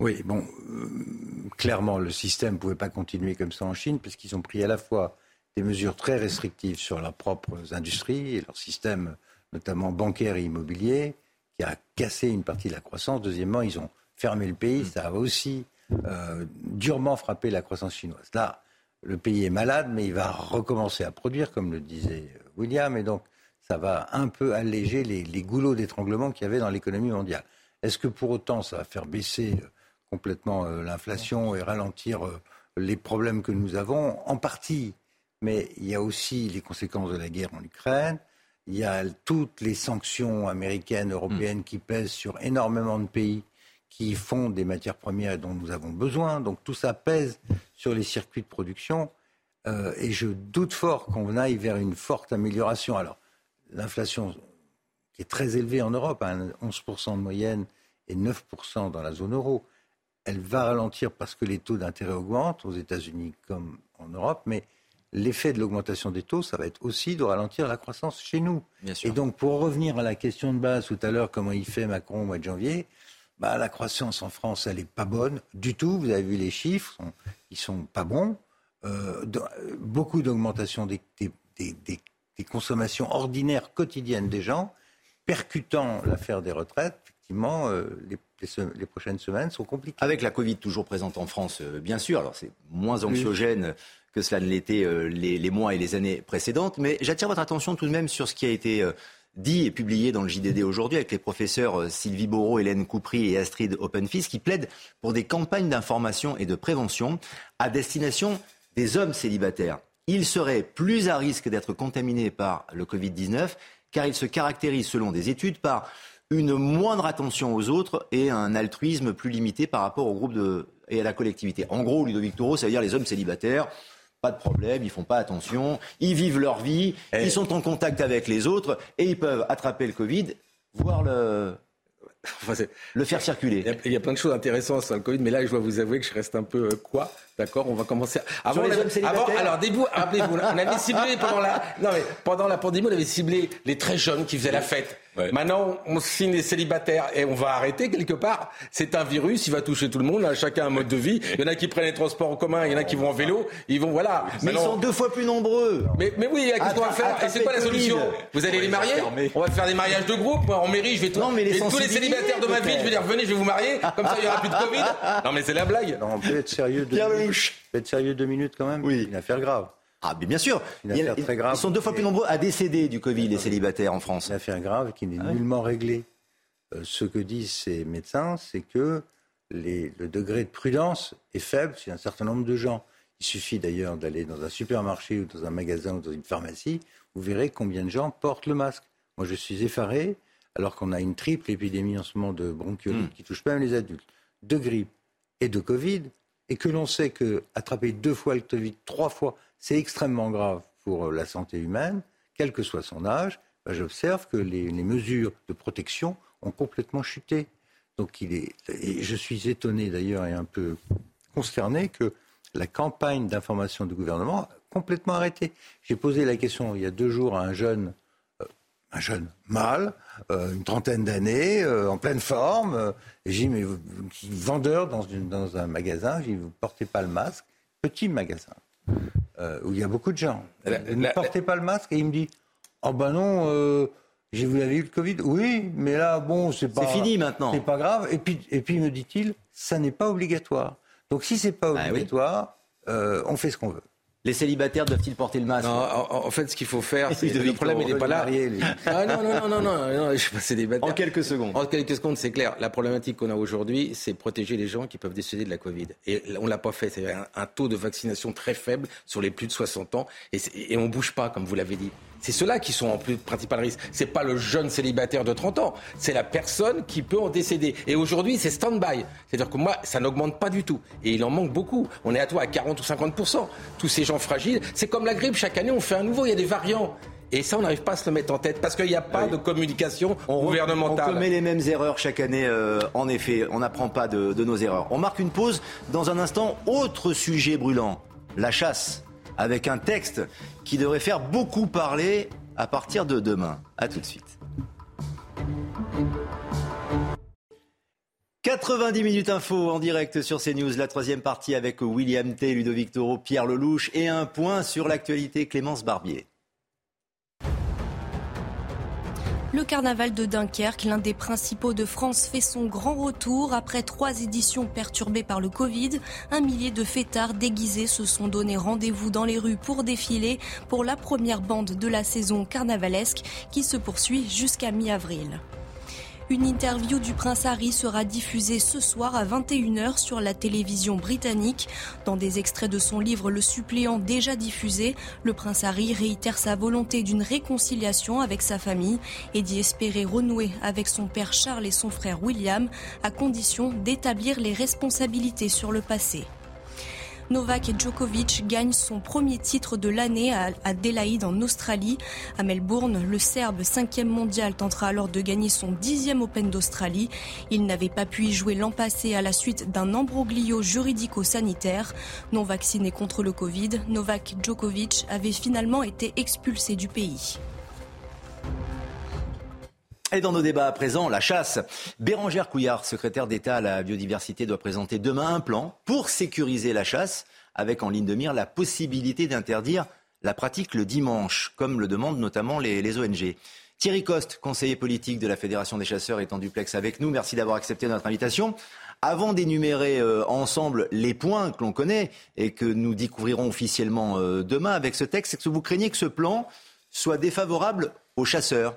Oui, bon, euh, clairement, le système ne pouvait pas continuer comme ça en Chine, parce qu'ils ont pris à la fois des mesures très restrictives sur leurs propres industries et leur système notamment bancaire et immobilier, qui a cassé une partie de la croissance. Deuxièmement, ils ont fermé le pays. Ça a aussi euh, durement frappé la croissance chinoise. Là, le pays est malade, mais il va recommencer à produire, comme le disait William, et donc ça va un peu alléger les, goulots d'étranglement qu'il y avait dans l'économie mondiale. Est-ce que pour autant ça va faire baisser euh, complètement euh, l'inflation et ralentir les problèmes que nous avons? En partie, mais il y a aussi les conséquences de la guerre en Ukraine. Il y a toutes les sanctions américaines, européennes qui pèsent sur énormément de pays qui font des matières premières dont nous avons besoin. Donc tout ça pèse sur les circuits de production. Euh, et je doute fort qu'on aille vers une forte amélioration. Alors, l'inflation qui est très élevée en Europe, à hein, 11% de moyenne et 9% dans la zone euro, elle va ralentir parce que les taux d'intérêt augmentent aux États-Unis comme en Europe, mais l'effet de l'augmentation des taux, ça va être aussi de ralentir la croissance chez nous. Et donc, pour revenir à la question de base tout à l'heure, comment il fait Macron au mois de janvier, bah, la croissance en France, elle n'est pas bonne du tout. Vous avez vu les chiffres, ils sont pas bons. Euh, beaucoup d'augmentation des, consommations ordinaires quotidiennes des gens, percutant l'affaire des retraites. Effectivement, euh, les, prochaines semaines sont compliquées. Avec la Covid toujours présente en France, euh, bien sûr. Alors c'est moins anxiogène que cela ne l'était les, les, mois et les années précédentes. Mais j'attire votre attention tout de même sur ce qui a été dit et publié dans le JDD aujourd'hui avec les professeurs euh, Sylvie Bourreau, Hélène Coupry et Astrid Openfils qui plaident pour des campagnes d'information et de prévention à destination des hommes célibataires. Ils seraient plus à risque d'être contaminés par le Covid-19 car ils se caractérisent selon des études par une moindre attention aux autres et un altruisme plus limité par rapport au groupe et à la collectivité. En gros, Ludovic Toro, ça veut dire les hommes célibataires pas de problème, ils font pas attention, ils vivent leur vie, ils sont en contact avec les autres et ils peuvent attraper le Covid, voire le, le faire circuler. Il y, a, plein de choses intéressantes sur le Covid, mais là, je dois vous avouer que je reste un peu euh, quoi? D'accord, on va commencer. Avant, hommes avant alors, rappelez-vous, on avait ciblé pendant la, non mais pendant la pandémie, on avait ciblé les très jeunes qui faisaient la fête. Maintenant, on signe les célibataires et on va arrêter quelque part. C'est un virus, il va toucher tout le monde. Chacun a un mode de vie. Il y en a qui prennent les transports en commun, il y en a qui vont en vélo. Ils vont, voilà. Mais ils sont deux fois plus nombreux. Mais, mais oui, qu'est-ce qu'on va faire? Et c'est quoi la solution? Vous allez les marier? On va faire des mariages de groupe. Moi, en mairie, je vais, non, mais les tous les célibataires de ma ville, je vais dire venez, je vais vous marier. Comme ça, il y aura plus de Covid. Non, mais c'est la blague. on peut être sérieux. De... Pierre peut être sérieux deux minutes quand même. Oui. Une affaire grave. Ah, mais bien sûr. Une très grave. Ils sont deux fois plus nombreux à décéder du Covid, les célibataires en France. Une affaire grave qui n'est ah nullement réglée. Euh, ce que disent ces médecins, c'est que le degré de prudence est faible chez un certain nombre de gens. Il suffit d'ailleurs d'aller dans un supermarché ou dans un magasin ou dans une pharmacie, vous verrez combien de gens portent le masque. Moi, je suis effaré, alors qu'on a une triple épidémie en ce moment de bronchiolite hmm. qui touche même les adultes, de grippe et de Covid, et que l'on sait que attraper deux fois le Covid, trois fois, c'est extrêmement grave pour la santé humaine, quel que soit son âge, ben, j'observe que les, mesures de protection ont complètement chuté. Donc je suis étonné d'ailleurs et un peu consterné que la campagne d'information du gouvernement a complètement arrêté. J'ai posé la question il y a deux jours à un jeune un jeune mâle, euh, une trentaine d'années, euh, en pleine forme. Euh, j'ai mais vendeur dans, un magasin, j'ai vous ne portez pas le masque. Petit magasin, où il y a beaucoup de gens. Vous ne portez pas le masque Et il me dit, oh ben non, j'ai vous avez eu le Covid Oui, mais là, bon, c'est pas... C'est fini maintenant. C'est pas grave. Et puis, et puis me dit-il, ça n'est pas obligatoire. Donc si c'est pas ah obligatoire, on fait ce qu'on veut. Les célibataires doivent-ils porter le masque en, fait, ce qu'il faut faire, c'est le problème, il n'est pas là. Ah, non, non, non, non, non, je suis pas célibataire. En quelques secondes. En quelques secondes, c'est clair. La problématique qu'on a aujourd'hui, c'est protéger les gens qui peuvent décéder de la Covid. Et on l'a pas fait. C'est un, taux de vaccination très faible sur les plus de 60 ans, et, et on bouge pas, comme vous l'avez dit. C'est ceux-là qui sont en plus principal risque. C'est pas le jeune célibataire de 30 ans. C'est la personne qui peut en décéder. Et aujourd'hui, c'est stand-by. C'est-à-dire que moi, ça n'augmente pas du tout. Et il en manque beaucoup. On est à toi à 40 ou 50% Tous ces gens fragiles. C'est comme la grippe. Chaque année, on fait un nouveau. Il y a des variants. Et ça, on n'arrive pas à se le mettre en tête parce qu'il n'y a pas de communication gouvernementale. On commet les mêmes erreurs chaque année, euh, en effet. On n'apprend pas de nos erreurs. On marque une pause. Dans un instant, autre sujet brûlant, la chasse avec un texte qui devrait faire beaucoup parler à partir de demain. A tout de suite. 90 minutes info en direct sur CNews, la troisième partie avec William T, Ludovic Toro, Pierre Lelouch et un point sur l'actualité Clémence Barbier. Le carnaval de Dunkerque, l'un des principaux de France, fait son grand retour. Après trois éditions perturbées par le Covid, un millier de fêtards déguisés se sont donné rendez-vous dans les rues pour défiler pour la première bande de la saison carnavalesque qui se poursuit jusqu'à mi-avril. Une interview du prince Harry sera diffusée ce soir à 21h sur la télévision britannique. Dans des extraits de son livre Le suppléant déjà diffusé, le prince Harry réitère sa volonté d'une réconciliation avec sa famille et d'y espérer renouer avec son père Charles et son frère William, à condition d'établir les responsabilités sur le passé. Novak Djokovic gagne son premier titre de l'année à Adelaide en Australie. À Melbourne, le Serbe cinquième mondial tentera alors de gagner son dixième Open d'Australie. Il n'avait pas pu y jouer l'an passé à la suite d'un ambroglio juridico-sanitaire. Non vacciné contre le Covid, Novak Djokovic avait finalement été expulsé du pays. Et dans nos débats à présent, la chasse. Bérangère Couillard, secrétaire d'État à la biodiversité, doit présenter demain un plan pour sécuriser la chasse, avec en ligne de mire la possibilité d'interdire la pratique le dimanche, comme le demandent notamment les, ONG. Thierry Coste, conseiller politique de la Fédération des chasseurs, est en duplex avec nous. Merci d'avoir accepté notre invitation. Avant d'énumérer euh, ensemble les points que l'on connaît et que nous découvrirons officiellement euh, demain avec ce texte, est-ce que vous craignez que ce plan soit défavorable aux chasseurs?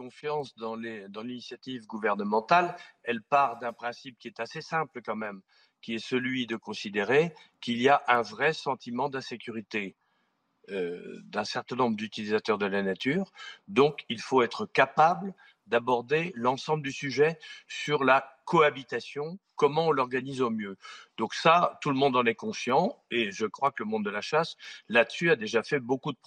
Confiance dans l'initiative gouvernementale, elle part d'un principe qui est assez simple quand même, qui est celui de considérer qu'il y a un vrai sentiment d'insécurité euh, d'un certain nombre d'utilisateurs de la nature. Donc, il faut être capable d'aborder l'ensemble du sujet sur la cohabitation, comment on l'organise au mieux. Donc ça, tout le monde en est conscient et je crois que le monde de la chasse, là-dessus, a déjà fait beaucoup de,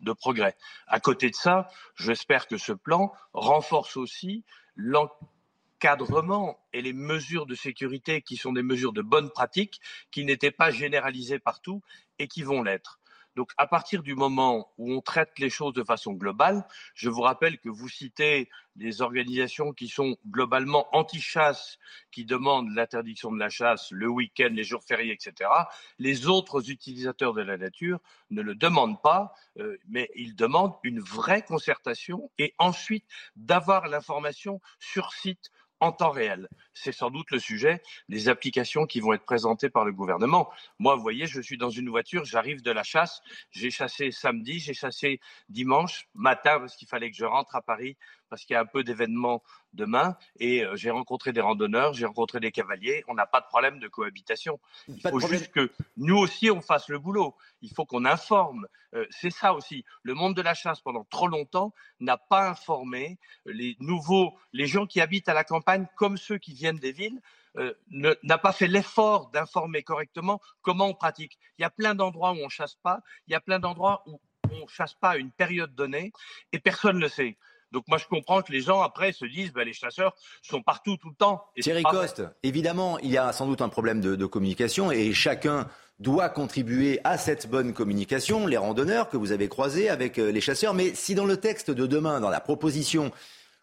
de progrès. À côté de ça, j'espère que ce plan renforce aussi l'encadrement et les mesures de sécurité qui sont des mesures de bonne pratique, qui n'étaient pas généralisées partout et qui vont l'être. Donc, à partir du moment où on traite les choses de façon globale, je vous rappelle que vous citez des organisations qui sont globalement anti-chasse, qui demandent l'interdiction de la chasse le week-end, les jours fériés, etc. Les autres utilisateurs de la nature ne le demandent pas, euh, mais ils demandent une vraie concertation et ensuite d'avoir l'information sur site en temps réel. C'est sans doute le sujet des applications qui vont être présentées par le gouvernement. Moi, vous voyez, je suis dans une voiture, j'arrive de la chasse, j'ai chassé samedi, j'ai chassé dimanche matin parce qu'il fallait que je rentre à Paris parce qu'il y a un peu d'événements demain. Et euh, j'ai rencontré des randonneurs, j'ai rencontré des cavaliers. On n'a pas de problème de cohabitation. Il faut juste que nous aussi, on fasse le boulot. Il faut qu'on informe. Euh, c'est ça aussi. Le monde de la chasse, pendant trop longtemps, n'a pas informé les nouveaux, les gens qui habitent à la campagne comme ceux qui viennent des villes. Euh, n'a pas fait l'effort d'informer correctement comment on pratique. Il y a plein d'endroits où on chasse pas, il y a plein d'endroits où on chasse pas à une période donnée et personne ne le sait. Donc moi je comprends que les gens après se disent bah, les chasseurs sont partout tout le temps. Thierry Coste, évidemment, il y a sans doute un problème de, communication et chacun doit contribuer à cette bonne communication, les randonneurs que vous avez croisés avec euh, les chasseurs. Mais si dans le texte de demain, dans la proposition,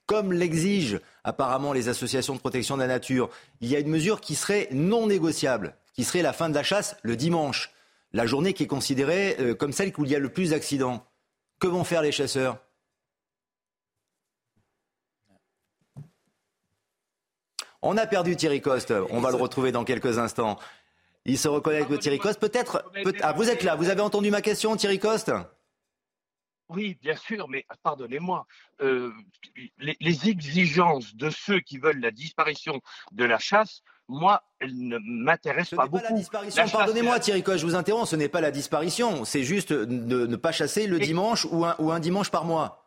comme l'exigent apparemment les associations de protection de la nature, il y a une mesure qui serait non négociable, qui serait la fin de la chasse le dimanche, la journée qui est considérée euh, comme celle où il y a le plus d'accidents. Que vont faire les chasseurs? On a perdu Thierry Coste. On va le retrouver dans quelques instants. Il se reconnaît avec Thierry Coste. Peut-être. ah, vous êtes là. Vous avez entendu ma question, Thierry Coste? Oui, bien sûr, mais pardonnez-moi, euh, les, exigences de ceux qui veulent la disparition de la chasse, moi, elles ne m'intéressent pas beaucoup. Pas la disparition. Pardonnez-moi, Thierry Coste, je vous interromps. Ce n'est pas la disparition. C'est juste de ne pas chasser le dimanche ou un, ou un dimanche par mois.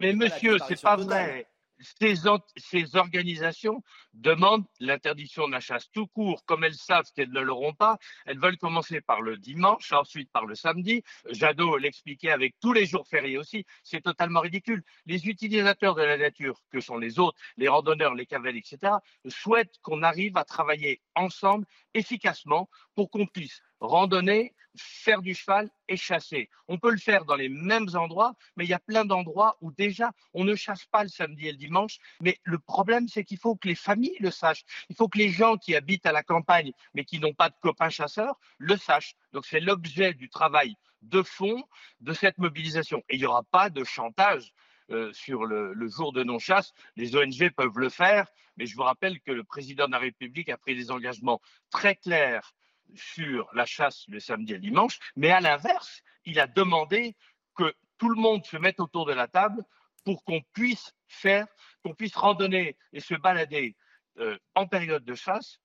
Mais monsieur, c'est pas vrai ces, organisations demandent l'interdiction de la chasse tout court. Comme elles savent qu'elles ne l'auront pas, elles veulent commencer par le dimanche, ensuite par le samedi. Jadot l'expliquait avec tous les jours fériés aussi. C'est totalement ridicule. Les utilisateurs de la nature, que sont les autres, les randonneurs, les cavaliers, etc., souhaitent qu'on arrive à travailler ensemble efficacement pour qu'on puisse randonner, faire du cheval et chasser. On peut le faire dans les mêmes endroits, mais il y a plein d'endroits où déjà on ne chasse pas le samedi et le dimanche. Mais le problème, c'est qu'il faut que les familles le sachent. Il faut que les gens qui habitent à la campagne, mais qui n'ont pas de copains chasseurs, le sachent. Donc c'est l'objet du travail de fond de cette mobilisation. Et il n'y aura pas de chantage. Euh, sur le, le, jour de non-chasse. Les ONG peuvent le faire, mais je vous rappelle que le président de la République a pris des engagements très clairs sur la chasse le samedi et le dimanche, mais à l'inverse, il a demandé que tout le monde se mette autour de la table pour qu'on puisse faire, qu'on puisse randonner et se balader euh, en période de chasse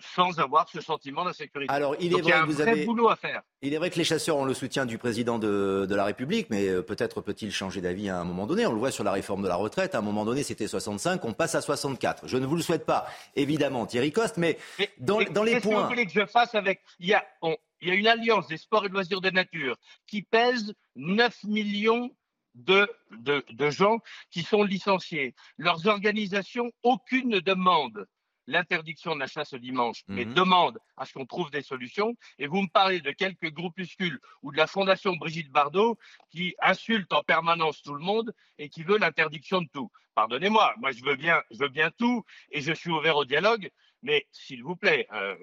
sans avoir ce sentiment d'insécurité. Alors, il est vrai y a un que vous vrai avez... boulot à faire. Il est vrai que les chasseurs ont le soutien du président de, de la République, mais euh, peut-être peut-il changer d'avis à un moment donné. On le voit sur la réforme de la retraite. À un moment donné, c'était 65, on passe à 64. Je ne vous le souhaite pas, évidemment, Thierry Coste, mais dans, dans les Qu'est-ce que points. vous voulez que je fasse avec il y, a, on- il y a une alliance des sports et de loisirs de nature qui pèse 9 millions de, de, de gens qui sont licenciés. Leurs organisations, aucune ne demande l'interdiction de la chasse le dimanche, mais Mhm. demande à ce qu'on trouve des solutions. Et vous me parlez de quelques groupuscules ou de la fondation Brigitte Bardot qui insulte en permanence tout le monde et qui veut l'interdiction de tout. Pardonnez-moi, moi je veux bien, je veux bien tout et je suis ouvert au dialogue, mais s'il vous plaît, euh,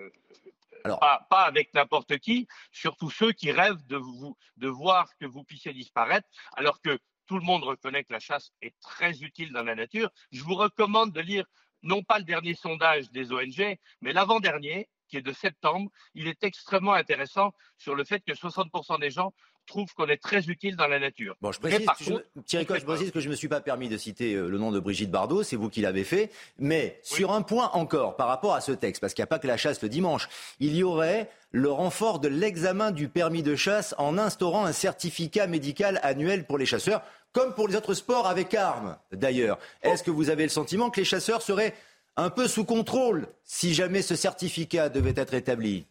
pas, pas avec n'importe qui, surtout ceux qui rêvent de, vous, de voir que vous puissiez disparaître, alors que tout le monde reconnaît que la chasse est très utile dans la nature. Je vous recommande de lire non pas le dernier sondage des ONG, mais l'avant-dernier, qui est de septembre. Il est extrêmement intéressant sur le fait que 60% des gens trouvent qu'on est très utile dans la nature. Bon, je précise, par je, contre, Thierry Coste, je précise que je ne me suis pas permis de citer euh, le nom de Brigitte Bardot, c'est vous qui l'avez fait. Mais sur un point encore, par rapport à ce texte, parce qu'il n'y a pas que la chasse le dimanche, il y aurait le renfort de l'examen du permis de chasse en instaurant un certificat médical annuel pour les chasseurs, comme pour les autres sports avec armes d'ailleurs. Est-ce que vous avez le sentiment que les chasseurs seraient un peu sous contrôle si jamais ce certificat devait être établi?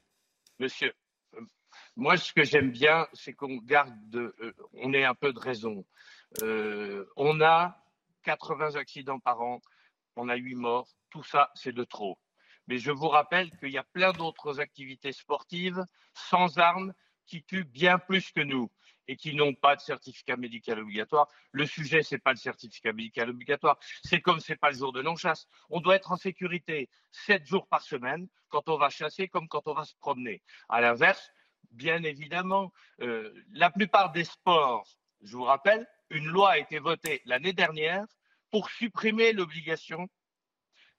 Monsieur, moi, ce que j'aime bien, c'est qu'on garde, de, euh, on ait un peu de raison. Euh, on a 80 accidents par an, on a 8 morts, tout ça, c'est de trop. Mais je vous rappelle qu'il y a plein d'autres activités sportives sans armes qui tuent bien plus que nous et qui n'ont pas de certificat médical obligatoire. Le sujet, c'est pas le certificat médical obligatoire. C'est comme c'est pas le jour de non-chasse. On doit être en sécurité 7 jours par semaine quand on va chasser comme quand on va se promener. À l'inverse, bien évidemment, euh, la plupart des sports, je vous rappelle, une loi a été votée l'année dernière pour supprimer l'obligation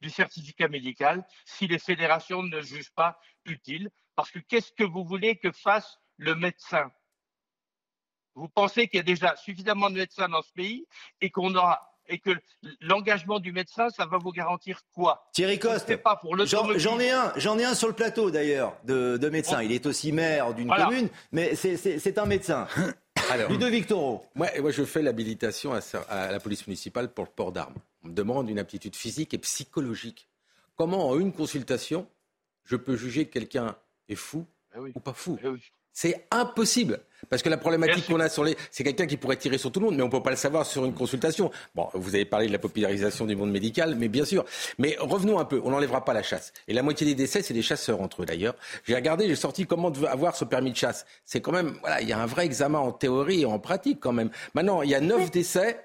du certificat médical si les fédérations ne jugent pas utile. Parce que qu'est-ce que vous voulez que fasse le médecin? Vous pensez qu'il y a déjà suffisamment de médecins dans ce pays et qu'on aura et que l'engagement du médecin, ça va vous garantir quoi? Thierry Coste, C'est pas pour J'en ai un, j'en ai un sur le plateau d'ailleurs de, de médecin. Il est aussi maire d'une Voilà. commune, mais c'est- un médecin. Alors, Ludovic Toro. Moi, moi, je fais l'habilitation à, la police municipale pour le port d'armes. On me demande une aptitude physique et psychologique. Comment, en une consultation, je peux juger que quelqu'un est fou ou pas fou? C'est impossible. Parce que la problématique qu'on a sur les. C'est quelqu'un qui pourrait tirer sur tout le monde, mais on ne peut pas le savoir sur une consultation. Bon, vous avez parlé de la popularisation du monde médical, mais bien sûr. Mais revenons un peu, on n'enlèvera pas la chasse. Et la moitié des décès, c'est des chasseurs entre eux d'ailleurs. J'ai regardé, j'ai sorti comment avoir ce permis de chasse. C'est quand même. Voilà, il y a un vrai examen en théorie et en pratique quand même. Maintenant, il y a neuf décès.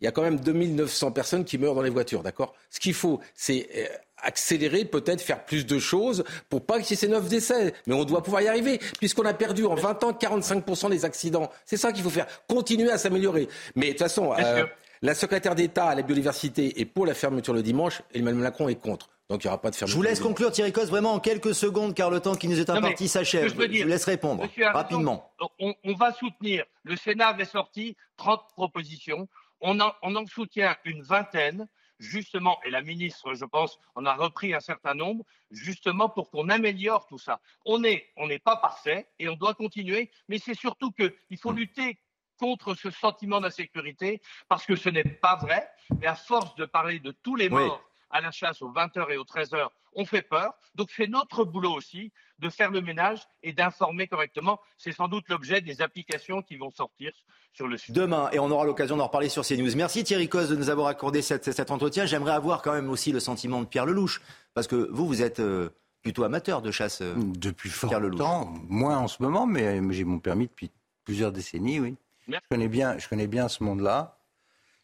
Il y a quand même 2900 personnes qui meurent dans les voitures, d'accord? Ce qu'il faut, c'est euh, accélérer, peut-être faire plus de choses pour pas qu'il y ait ces neuf décès. Mais on doit pouvoir y arriver, puisqu'on a perdu en 20 ans 45% des accidents. C'est ça qu'il faut faire. Continuer à s'améliorer. Mais de toute façon, euh, la secrétaire d'État à la biodiversité est pour la fermeture le dimanche et Emmanuel Macron est contre. Donc il n'y aura pas de Je fermeture. vous laisse conclure, Thierry Coste, vraiment en quelques secondes, car le temps qui nous est imparti s'achève. je Je vous laisse répondre Monsieur rapidement. On, on va soutenir. Le Sénat avait sorti 30 propositions. On en, on en soutient une vingtaine, justement, et la ministre, je pense, en a repris un certain nombre, justement pour qu'on améliore tout ça. On n'est on pas parfait et on doit continuer, mais c'est surtout qu'il faut lutter contre ce sentiment d'insécurité, parce que ce n'est pas vrai, mais à force de parler de tous les Oui. À la chasse aux 20h et aux 13h, on fait peur. Donc c'est notre boulot aussi de faire le ménage et d'informer correctement. C'est sans doute l'objet des applications qui vont sortir sur le sujet. Demain, et on aura l'occasion d'en reparler sur CNews. Merci Thierry Coste de nous avoir accordé cette- cet entretien. J'aimerais avoir quand même aussi le sentiment de Pierre Lelouch, parce que vous, vous êtes euh, plutôt amateur de chasse. euh, Depuis fort Pierre longtemps, moins en ce moment, mais j'ai mon permis depuis plusieurs décennies, oui. Je connais bien, je connais bien ce monde-là.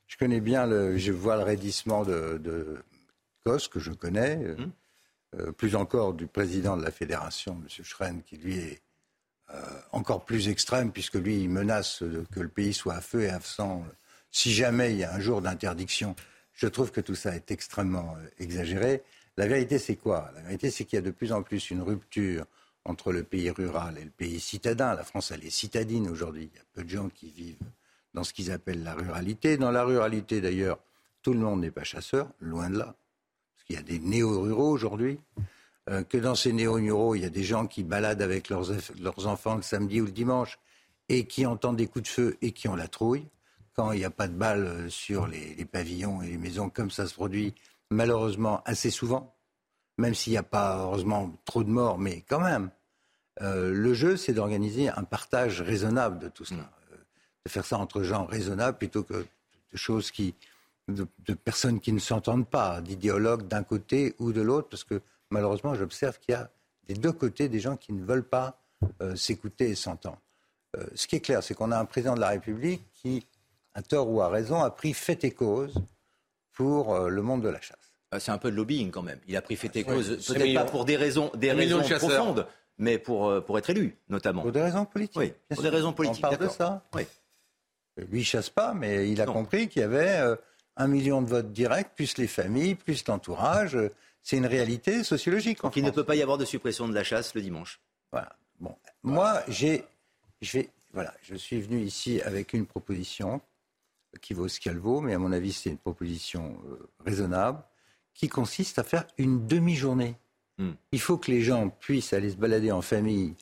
Je connais bien le, je vois le raidissement de, de Que je connais, euh, Hum. euh, plus encore du président de la fédération, M. Schren, qui lui est euh, encore plus extrême, puisque lui, il menace que le pays soit à feu et à sang si jamais il y a un jour d'interdiction. Je trouve que tout ça est extrêmement exagéré. La vérité, c'est quoi? La vérité, c'est qu'il y a de plus en plus une rupture entre le pays rural et le pays citadin. La France, elle est citadine aujourd'hui. Il y a peu de gens qui vivent dans ce qu'ils appellent la ruralité. Dans la ruralité, d'ailleurs, tout le monde n'est pas chasseur, loin de là. Parce qu'il y a des néo-ruraux aujourd'hui. Euh, que dans ces néo-ruraux, il y a des gens qui baladent avec leurs, leurs enfants le samedi ou le dimanche et qui entendent des coups de feu et qui ont la trouille. Quand il n'y a pas de balles euh, sur les, les pavillons et les maisons, comme ça se produit malheureusement assez souvent, même s'il n'y a pas heureusement trop de morts, mais quand même. Euh, le jeu, c'est d'organiser un partage raisonnable de tout cela. Euh, de faire ça entre gens raisonnables plutôt que de choses qui. De, de personnes qui ne s'entendent pas, d'idéologues d'un côté ou de l'autre, parce que malheureusement, j'observe qu'il y a des deux côtés des gens qui ne veulent pas euh, s'écouter et s'entendre. Euh, ce qui est clair, c'est qu'on a un président de la République qui, à tort ou à raison, a pris fait et cause pour euh, le monde de la chasse. Ah, C'est un peu de lobbying quand même. Il a pris fait et Oui, cause, peut-être pas pour des raisons, des raisons de profondes, mais pour, euh, pour être élu, notamment. Pour des raisons politiques. Oui, pour sûr. des raisons politiques. On parle de ça. Oui. Lui, il chasse pas, mais il a compris qu'il y avait euh, un million de votes directs, plus les familles, plus l'entourage. Euh, C'est une réalité sociologique. Donc il ne peut pas y avoir de suppression de la chasse le dimanche. Voilà. Bon, moi, j'ai, voilà, je suis venu ici avec une proposition qui vaut ce qu'elle vaut, mais à mon avis, c'est une proposition euh, raisonnable qui consiste à faire une demi-journée. Hmm. Il faut que les gens puissent aller se balader en famille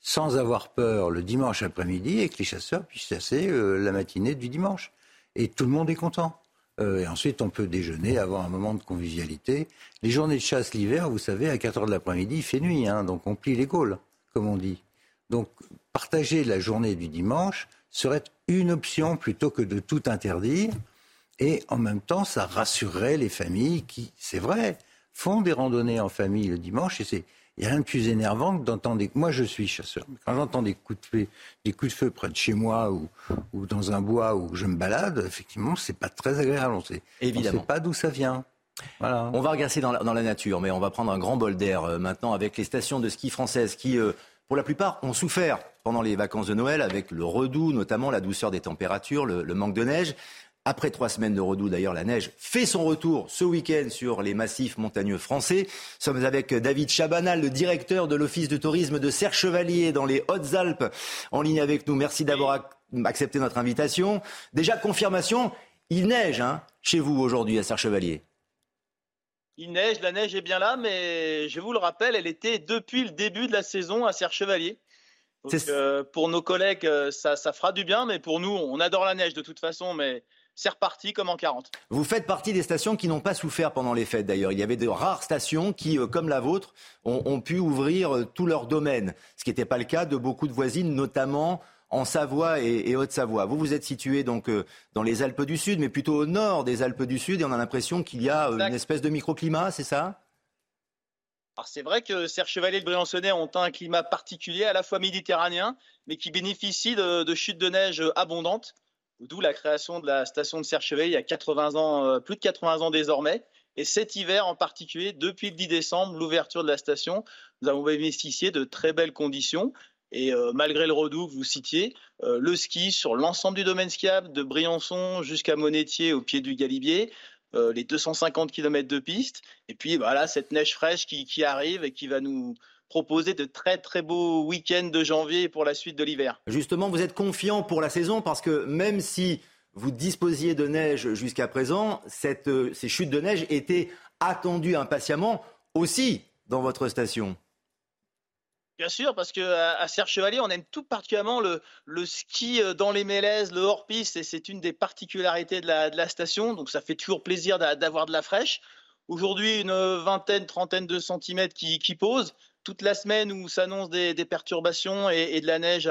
sans avoir peur le dimanche après-midi et que les chasseurs puissent chasser euh, la matinée du dimanche. Et tout le monde est content. Euh, et ensuite, on peut déjeuner, avoir un moment de convivialité. Les journées de chasse l'hiver, vous savez, à 4 heures de l'après-midi, il fait nuit, hein, donc on plie les gaules, comme on dit. Donc, partager la journée du dimanche serait une option plutôt que de tout interdire. Et en même temps, ça rassurerait les familles qui, c'est vrai, font des randonnées en famille le dimanche. Et il n'y a rien de plus énervant que d'entendre des... Moi, je suis chasseur. Mais quand j'entends des coups de feu, des coups de feu près de chez moi ou, ou dans un bois où je me balade, effectivement, c'est pas très agréable. On sait, Évidemment. On sait pas d'où ça vient. Voilà. On va regarder dans la, dans la nature, mais on va prendre un grand bol d'air euh, maintenant avec les stations de ski françaises qui, euh, pour la plupart, ont souffert pendant les vacances de Noël avec le redout, notamment la douceur des températures, le, le manque de neige. Après trois semaines de redout, d'ailleurs, la neige fait son retour ce week-end sur les massifs montagneux français. Nous sommes avec David Chabanal, le directeur de l'Office de tourisme de Serre-Chevalier dans les Hautes-Alpes, en ligne avec nous. Merci d'avoir ac- accepté notre invitation. Déjà, confirmation, il neige hein, chez vous aujourd'hui à Serre-Chevalier. Il neige, la neige est bien là, mais je vous le rappelle, elle était depuis le début de la saison à Serre-Chevalier. Donc, euh, pour nos collègues, euh, ça, ça fera du bien, mais pour nous, on adore la neige de toute façon, mais c'est reparti comme en 40. Vous faites partie des stations qui n'ont pas souffert pendant les fêtes d'ailleurs. Il y avait de rares stations qui, euh, comme la vôtre, ont, ont pu ouvrir euh, tout leur domaine, ce qui n'était pas le cas de beaucoup de voisines, notamment en Savoie et, et Haute-Savoie. Vous, vous êtes situé donc euh, dans les Alpes du Sud, mais plutôt au nord des Alpes du Sud, et on a l'impression qu'il y a euh, une espèce de microclimat, c'est ça? Alors c'est vrai que Serre-Chevalier et le Briançonnais ont un climat particulier, à la fois méditerranéen, mais qui bénéficie de, de chutes de neige abondantes, d'où la création de la station de Serre-Chevalier il y a 80 ans, euh, plus de 80 ans désormais. Et cet hiver en particulier, depuis le 10 décembre, l'ouverture de la station, nous avons bénéficié de très belles conditions. Et euh, malgré le redout que vous citiez, euh, le ski sur l'ensemble du domaine skiable, de Briançon jusqu'à Monétier au pied du Galibier, euh, les 250 km de piste, et puis voilà cette neige fraîche qui, qui arrive et qui va nous proposer de très très beaux week-ends de janvier pour la suite de l'hiver. Justement, vous êtes confiant pour la saison parce que même si vous disposiez de neige jusqu'à présent, cette, euh, ces chutes de neige étaient attendues impatiemment aussi dans votre station. Bien sûr, parce que à, à Serre-Chevalier, on aime tout particulièrement le, le ski euh, dans les mélèzes, le hors-piste, et c'est une des particularités de la, de la station. Donc ça fait toujours plaisir d'a- d'avoir de la fraîche. Aujourd'hui, une vingtaine, trentaine de centimètres qui, qui posent. Toute la semaine où s'annoncent des, perturbations et, de la neige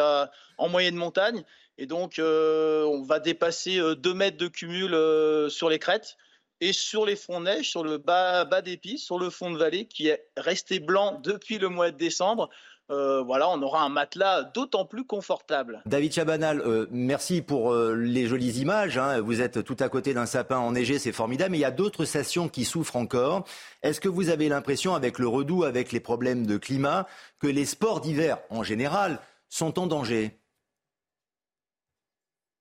en moyenne montagne. Et donc, euh, on va dépasser 2 mètres de cumul euh, sur les crêtes. et sur les fonds de neige, sur le bas, bas des sur le fond de vallée qui est resté blanc depuis le mois de décembre. Euh, voilà, on aura un matelas d'autant plus confortable. David Chabanal, euh, merci pour euh, les jolies images. Hein. Vous êtes tout à côté d'un sapin enneigé, c'est formidable. Mais il y a d'autres stations qui souffrent encore. Est-ce que vous avez l'impression, avec le redout, avec les problèmes de climat, que les sports d'hiver, en général, sont en danger?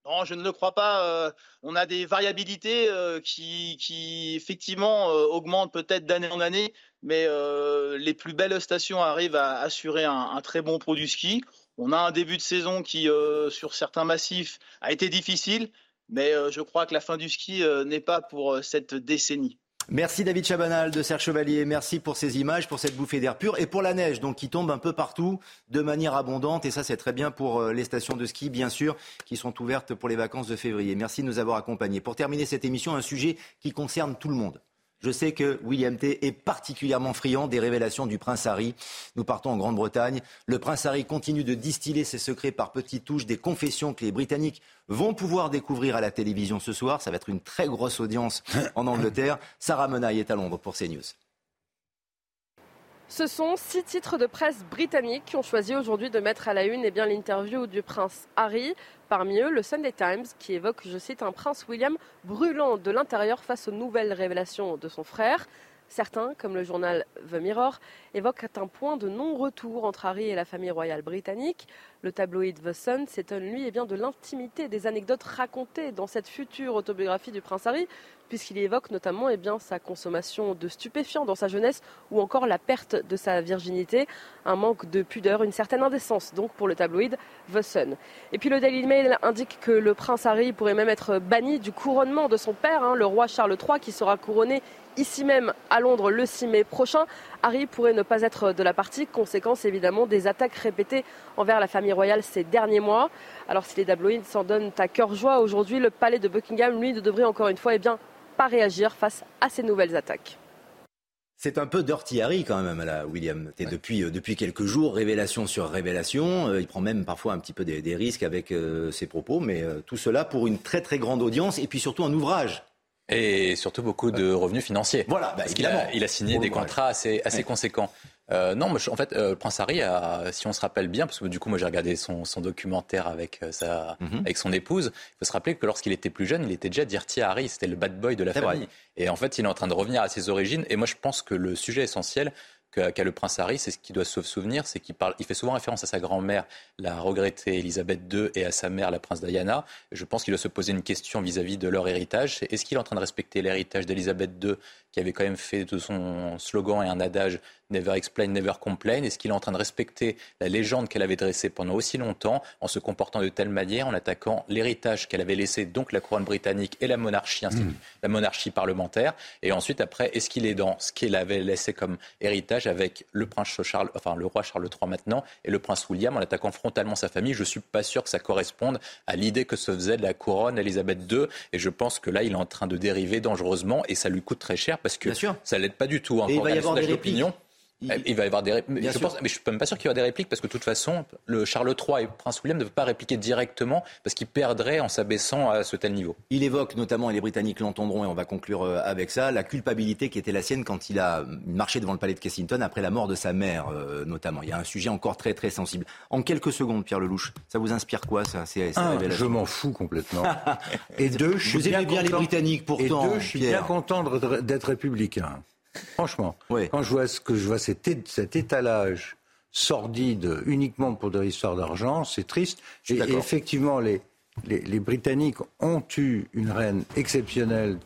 Non, je ne le crois pas. on a des variabilités qui, effectivement augmentent peut-être d'année en année mais euh, les plus belles stations arrivent à assurer un, très bon produit du ski. On a un début de saison qui, euh, sur certains massifs, a été difficile, mais euh, je crois que la fin du ski n'est pas pour cette décennie. Merci David Chabanal de Serre Chevalier. Merci pour ces images, pour cette bouffée d'air pur et pour la neige donc qui tombe un peu partout de manière abondante. Et ça, c'est très bien pour les stations de ski, bien sûr, qui sont ouvertes pour les vacances de février. Merci de nous avoir accompagnés. Pour terminer cette émission, un sujet qui concerne tout le monde. Je sais que William T est particulièrement friand des révélations du prince Harry. Nous partons en Grande-Bretagne. Le prince Harry continue de distiller ses secrets par petites touches, des confessions que les Britanniques vont pouvoir découvrir à la télévision ce soir. Ça va être une très grosse audience en Angleterre. Sarah Menaille est à Londres pour CNews. Ce sont six titres de presse britanniques qui ont choisi aujourd'hui de mettre à la une eh l'interview du prince Harry. Parmi eux, le Sunday Times, qui évoque, je cite, un prince William brûlant de l'intérieur face aux nouvelles révélations de son frère. Certains, comme le journal The Mirror, évoquent un point de non-retour entre Harry et la famille royale britannique. Le tabloïd The Sun s'étonne, lui, eh bien, de l'intimité des anecdotes racontées dans cette future autobiographie du prince Harry, puisqu'il évoque notamment eh bien, sa consommation de stupéfiants dans sa jeunesse ou encore la perte de sa virginité, un manque de pudeur, une certaine indécence donc pour le tabloïd The Sun. Et puis le Daily Mail indique que le prince Harry pourrait même être banni du couronnement de son père, hein, le roi Charles III, qui sera couronné ici même à Londres le 6 mai prochain. Harry pourrait ne pas être de la partie, conséquence évidemment des attaques répétées envers la famille royale ces derniers mois. Alors si les tabloïds s'en donnent à cœur joie aujourd'hui, le palais de Buckingham, lui, ne devrait encore une fois eh bien, pas réagir face à ces nouvelles attaques. C'est un peu dirty Harry quand même, là, William. depuis, euh, depuis quelques jours, révélation sur révélation. Euh, il prend même parfois un petit peu des, risques avec euh, ses propos, mais tout cela pour une très très grande audience et puis surtout un ouvrage. Et surtout beaucoup de revenus financiers. Voilà, bah, il a, il a signé des contrats assez, assez conséquents. Euh, non, en fait, euh, Prince Harry, si on se rappelle bien, parce que du coup, moi j'ai regardé son, documentaire avec, euh, sa, mhm. avec son épouse, il faut se rappeler que lorsqu'il était plus jeune, il était déjà Dirty Harry, c'était le bad boy de la famille. Et en fait, il est en train de revenir à ses origines. Et moi, je pense que le sujet essentiel, qu'a le prince Harry, c'est ce qu'il doit se souvenir, c'est qu'il il fait souvent référence à sa grand-mère, la regrettée Elisabeth II, et à sa mère, la prince Diana. Je pense qu'il doit se poser une question vis-à-vis de leur héritage. Est-ce qu'il est en train de respecter l'héritage d'Elisabeth II, qui avait quand même fait de son slogan et un adage Never explain, never complain Est-ce qu'il est en train de respecter la légende qu'elle avait dressée pendant aussi longtemps en se comportant de telle manière, en attaquant l'héritage qu'elle avait laissé, donc la couronne britannique et la monarchie, mmh. la monarchie parlementaire Et ensuite, après, est-ce qu'il est dans ce qu'il avait laissé comme héritage avec le prince Charles, enfin le roi Charles III maintenant et le prince William en attaquant frontalement sa famille? Je ne suis pas sûr que ça corresponde à l'idée que se faisait de la couronne Elisabeth II. Et je pense que là, il est en train de dériver dangereusement et ça lui coûte très cher parce que ça l'aide pas du tout. Hein, et il va y avoir des il... va y avoir des répliques. Mais je pense, mais je suis même pas sûr qu'il y aura des répliques parce que de toute façon, le Charles III et Prince William ne peuvent pas répliquer directement parce qu'ils perdraient en s'abaissant à ce tel niveau. Il évoque notamment, et les Britanniques l'entendront et on va conclure euh, avec ça, la culpabilité qui était la sienne quand il a marché devant le palais de Kensington après la mort de sa mère, euh, notamment. Il y a un sujet encore très très sensible. En quelques secondes, Pierre Lelouch, ça vous inspire quoi ça Je m'en fous complètement. et deux, je suis vous aimez bien les Britanniques pourtant. Et deux, je suis bien content d'être républicain. Franchement, quand je vois, ce que je vois cet, étalage sordide uniquement pour des histoires d'argent, c'est triste. Et, effectivement, les, les, Britanniques ont eu une reine exceptionnelle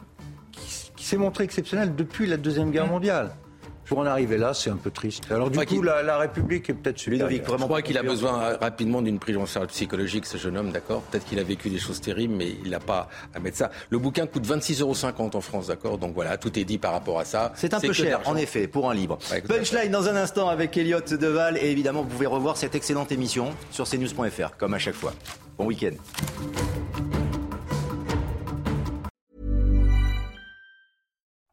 qui, qui s'est montrée exceptionnelle depuis la Deuxième Guerre mondiale. Pour en arriver là, c'est un peu triste. Alors du coup, la, République est peut-être supérieure. Je crois qu'il a besoin euh, rapidement d'une prise en charge psychologique, ce jeune homme, d'accord Peut-être qu'il a vécu des choses terribles, mais il n'a pas à mettre ça. Le bouquin coûte 26,50 euros en France, d'accord Donc voilà, tout est dit par rapport à ça. C'est un peu cher, en effet, pour un livre. Punchline dans un instant avec Elliot Deval. Et évidemment, vous pouvez revoir cette excellente émission sur cnews.fr, comme à chaque fois. Bon week-end.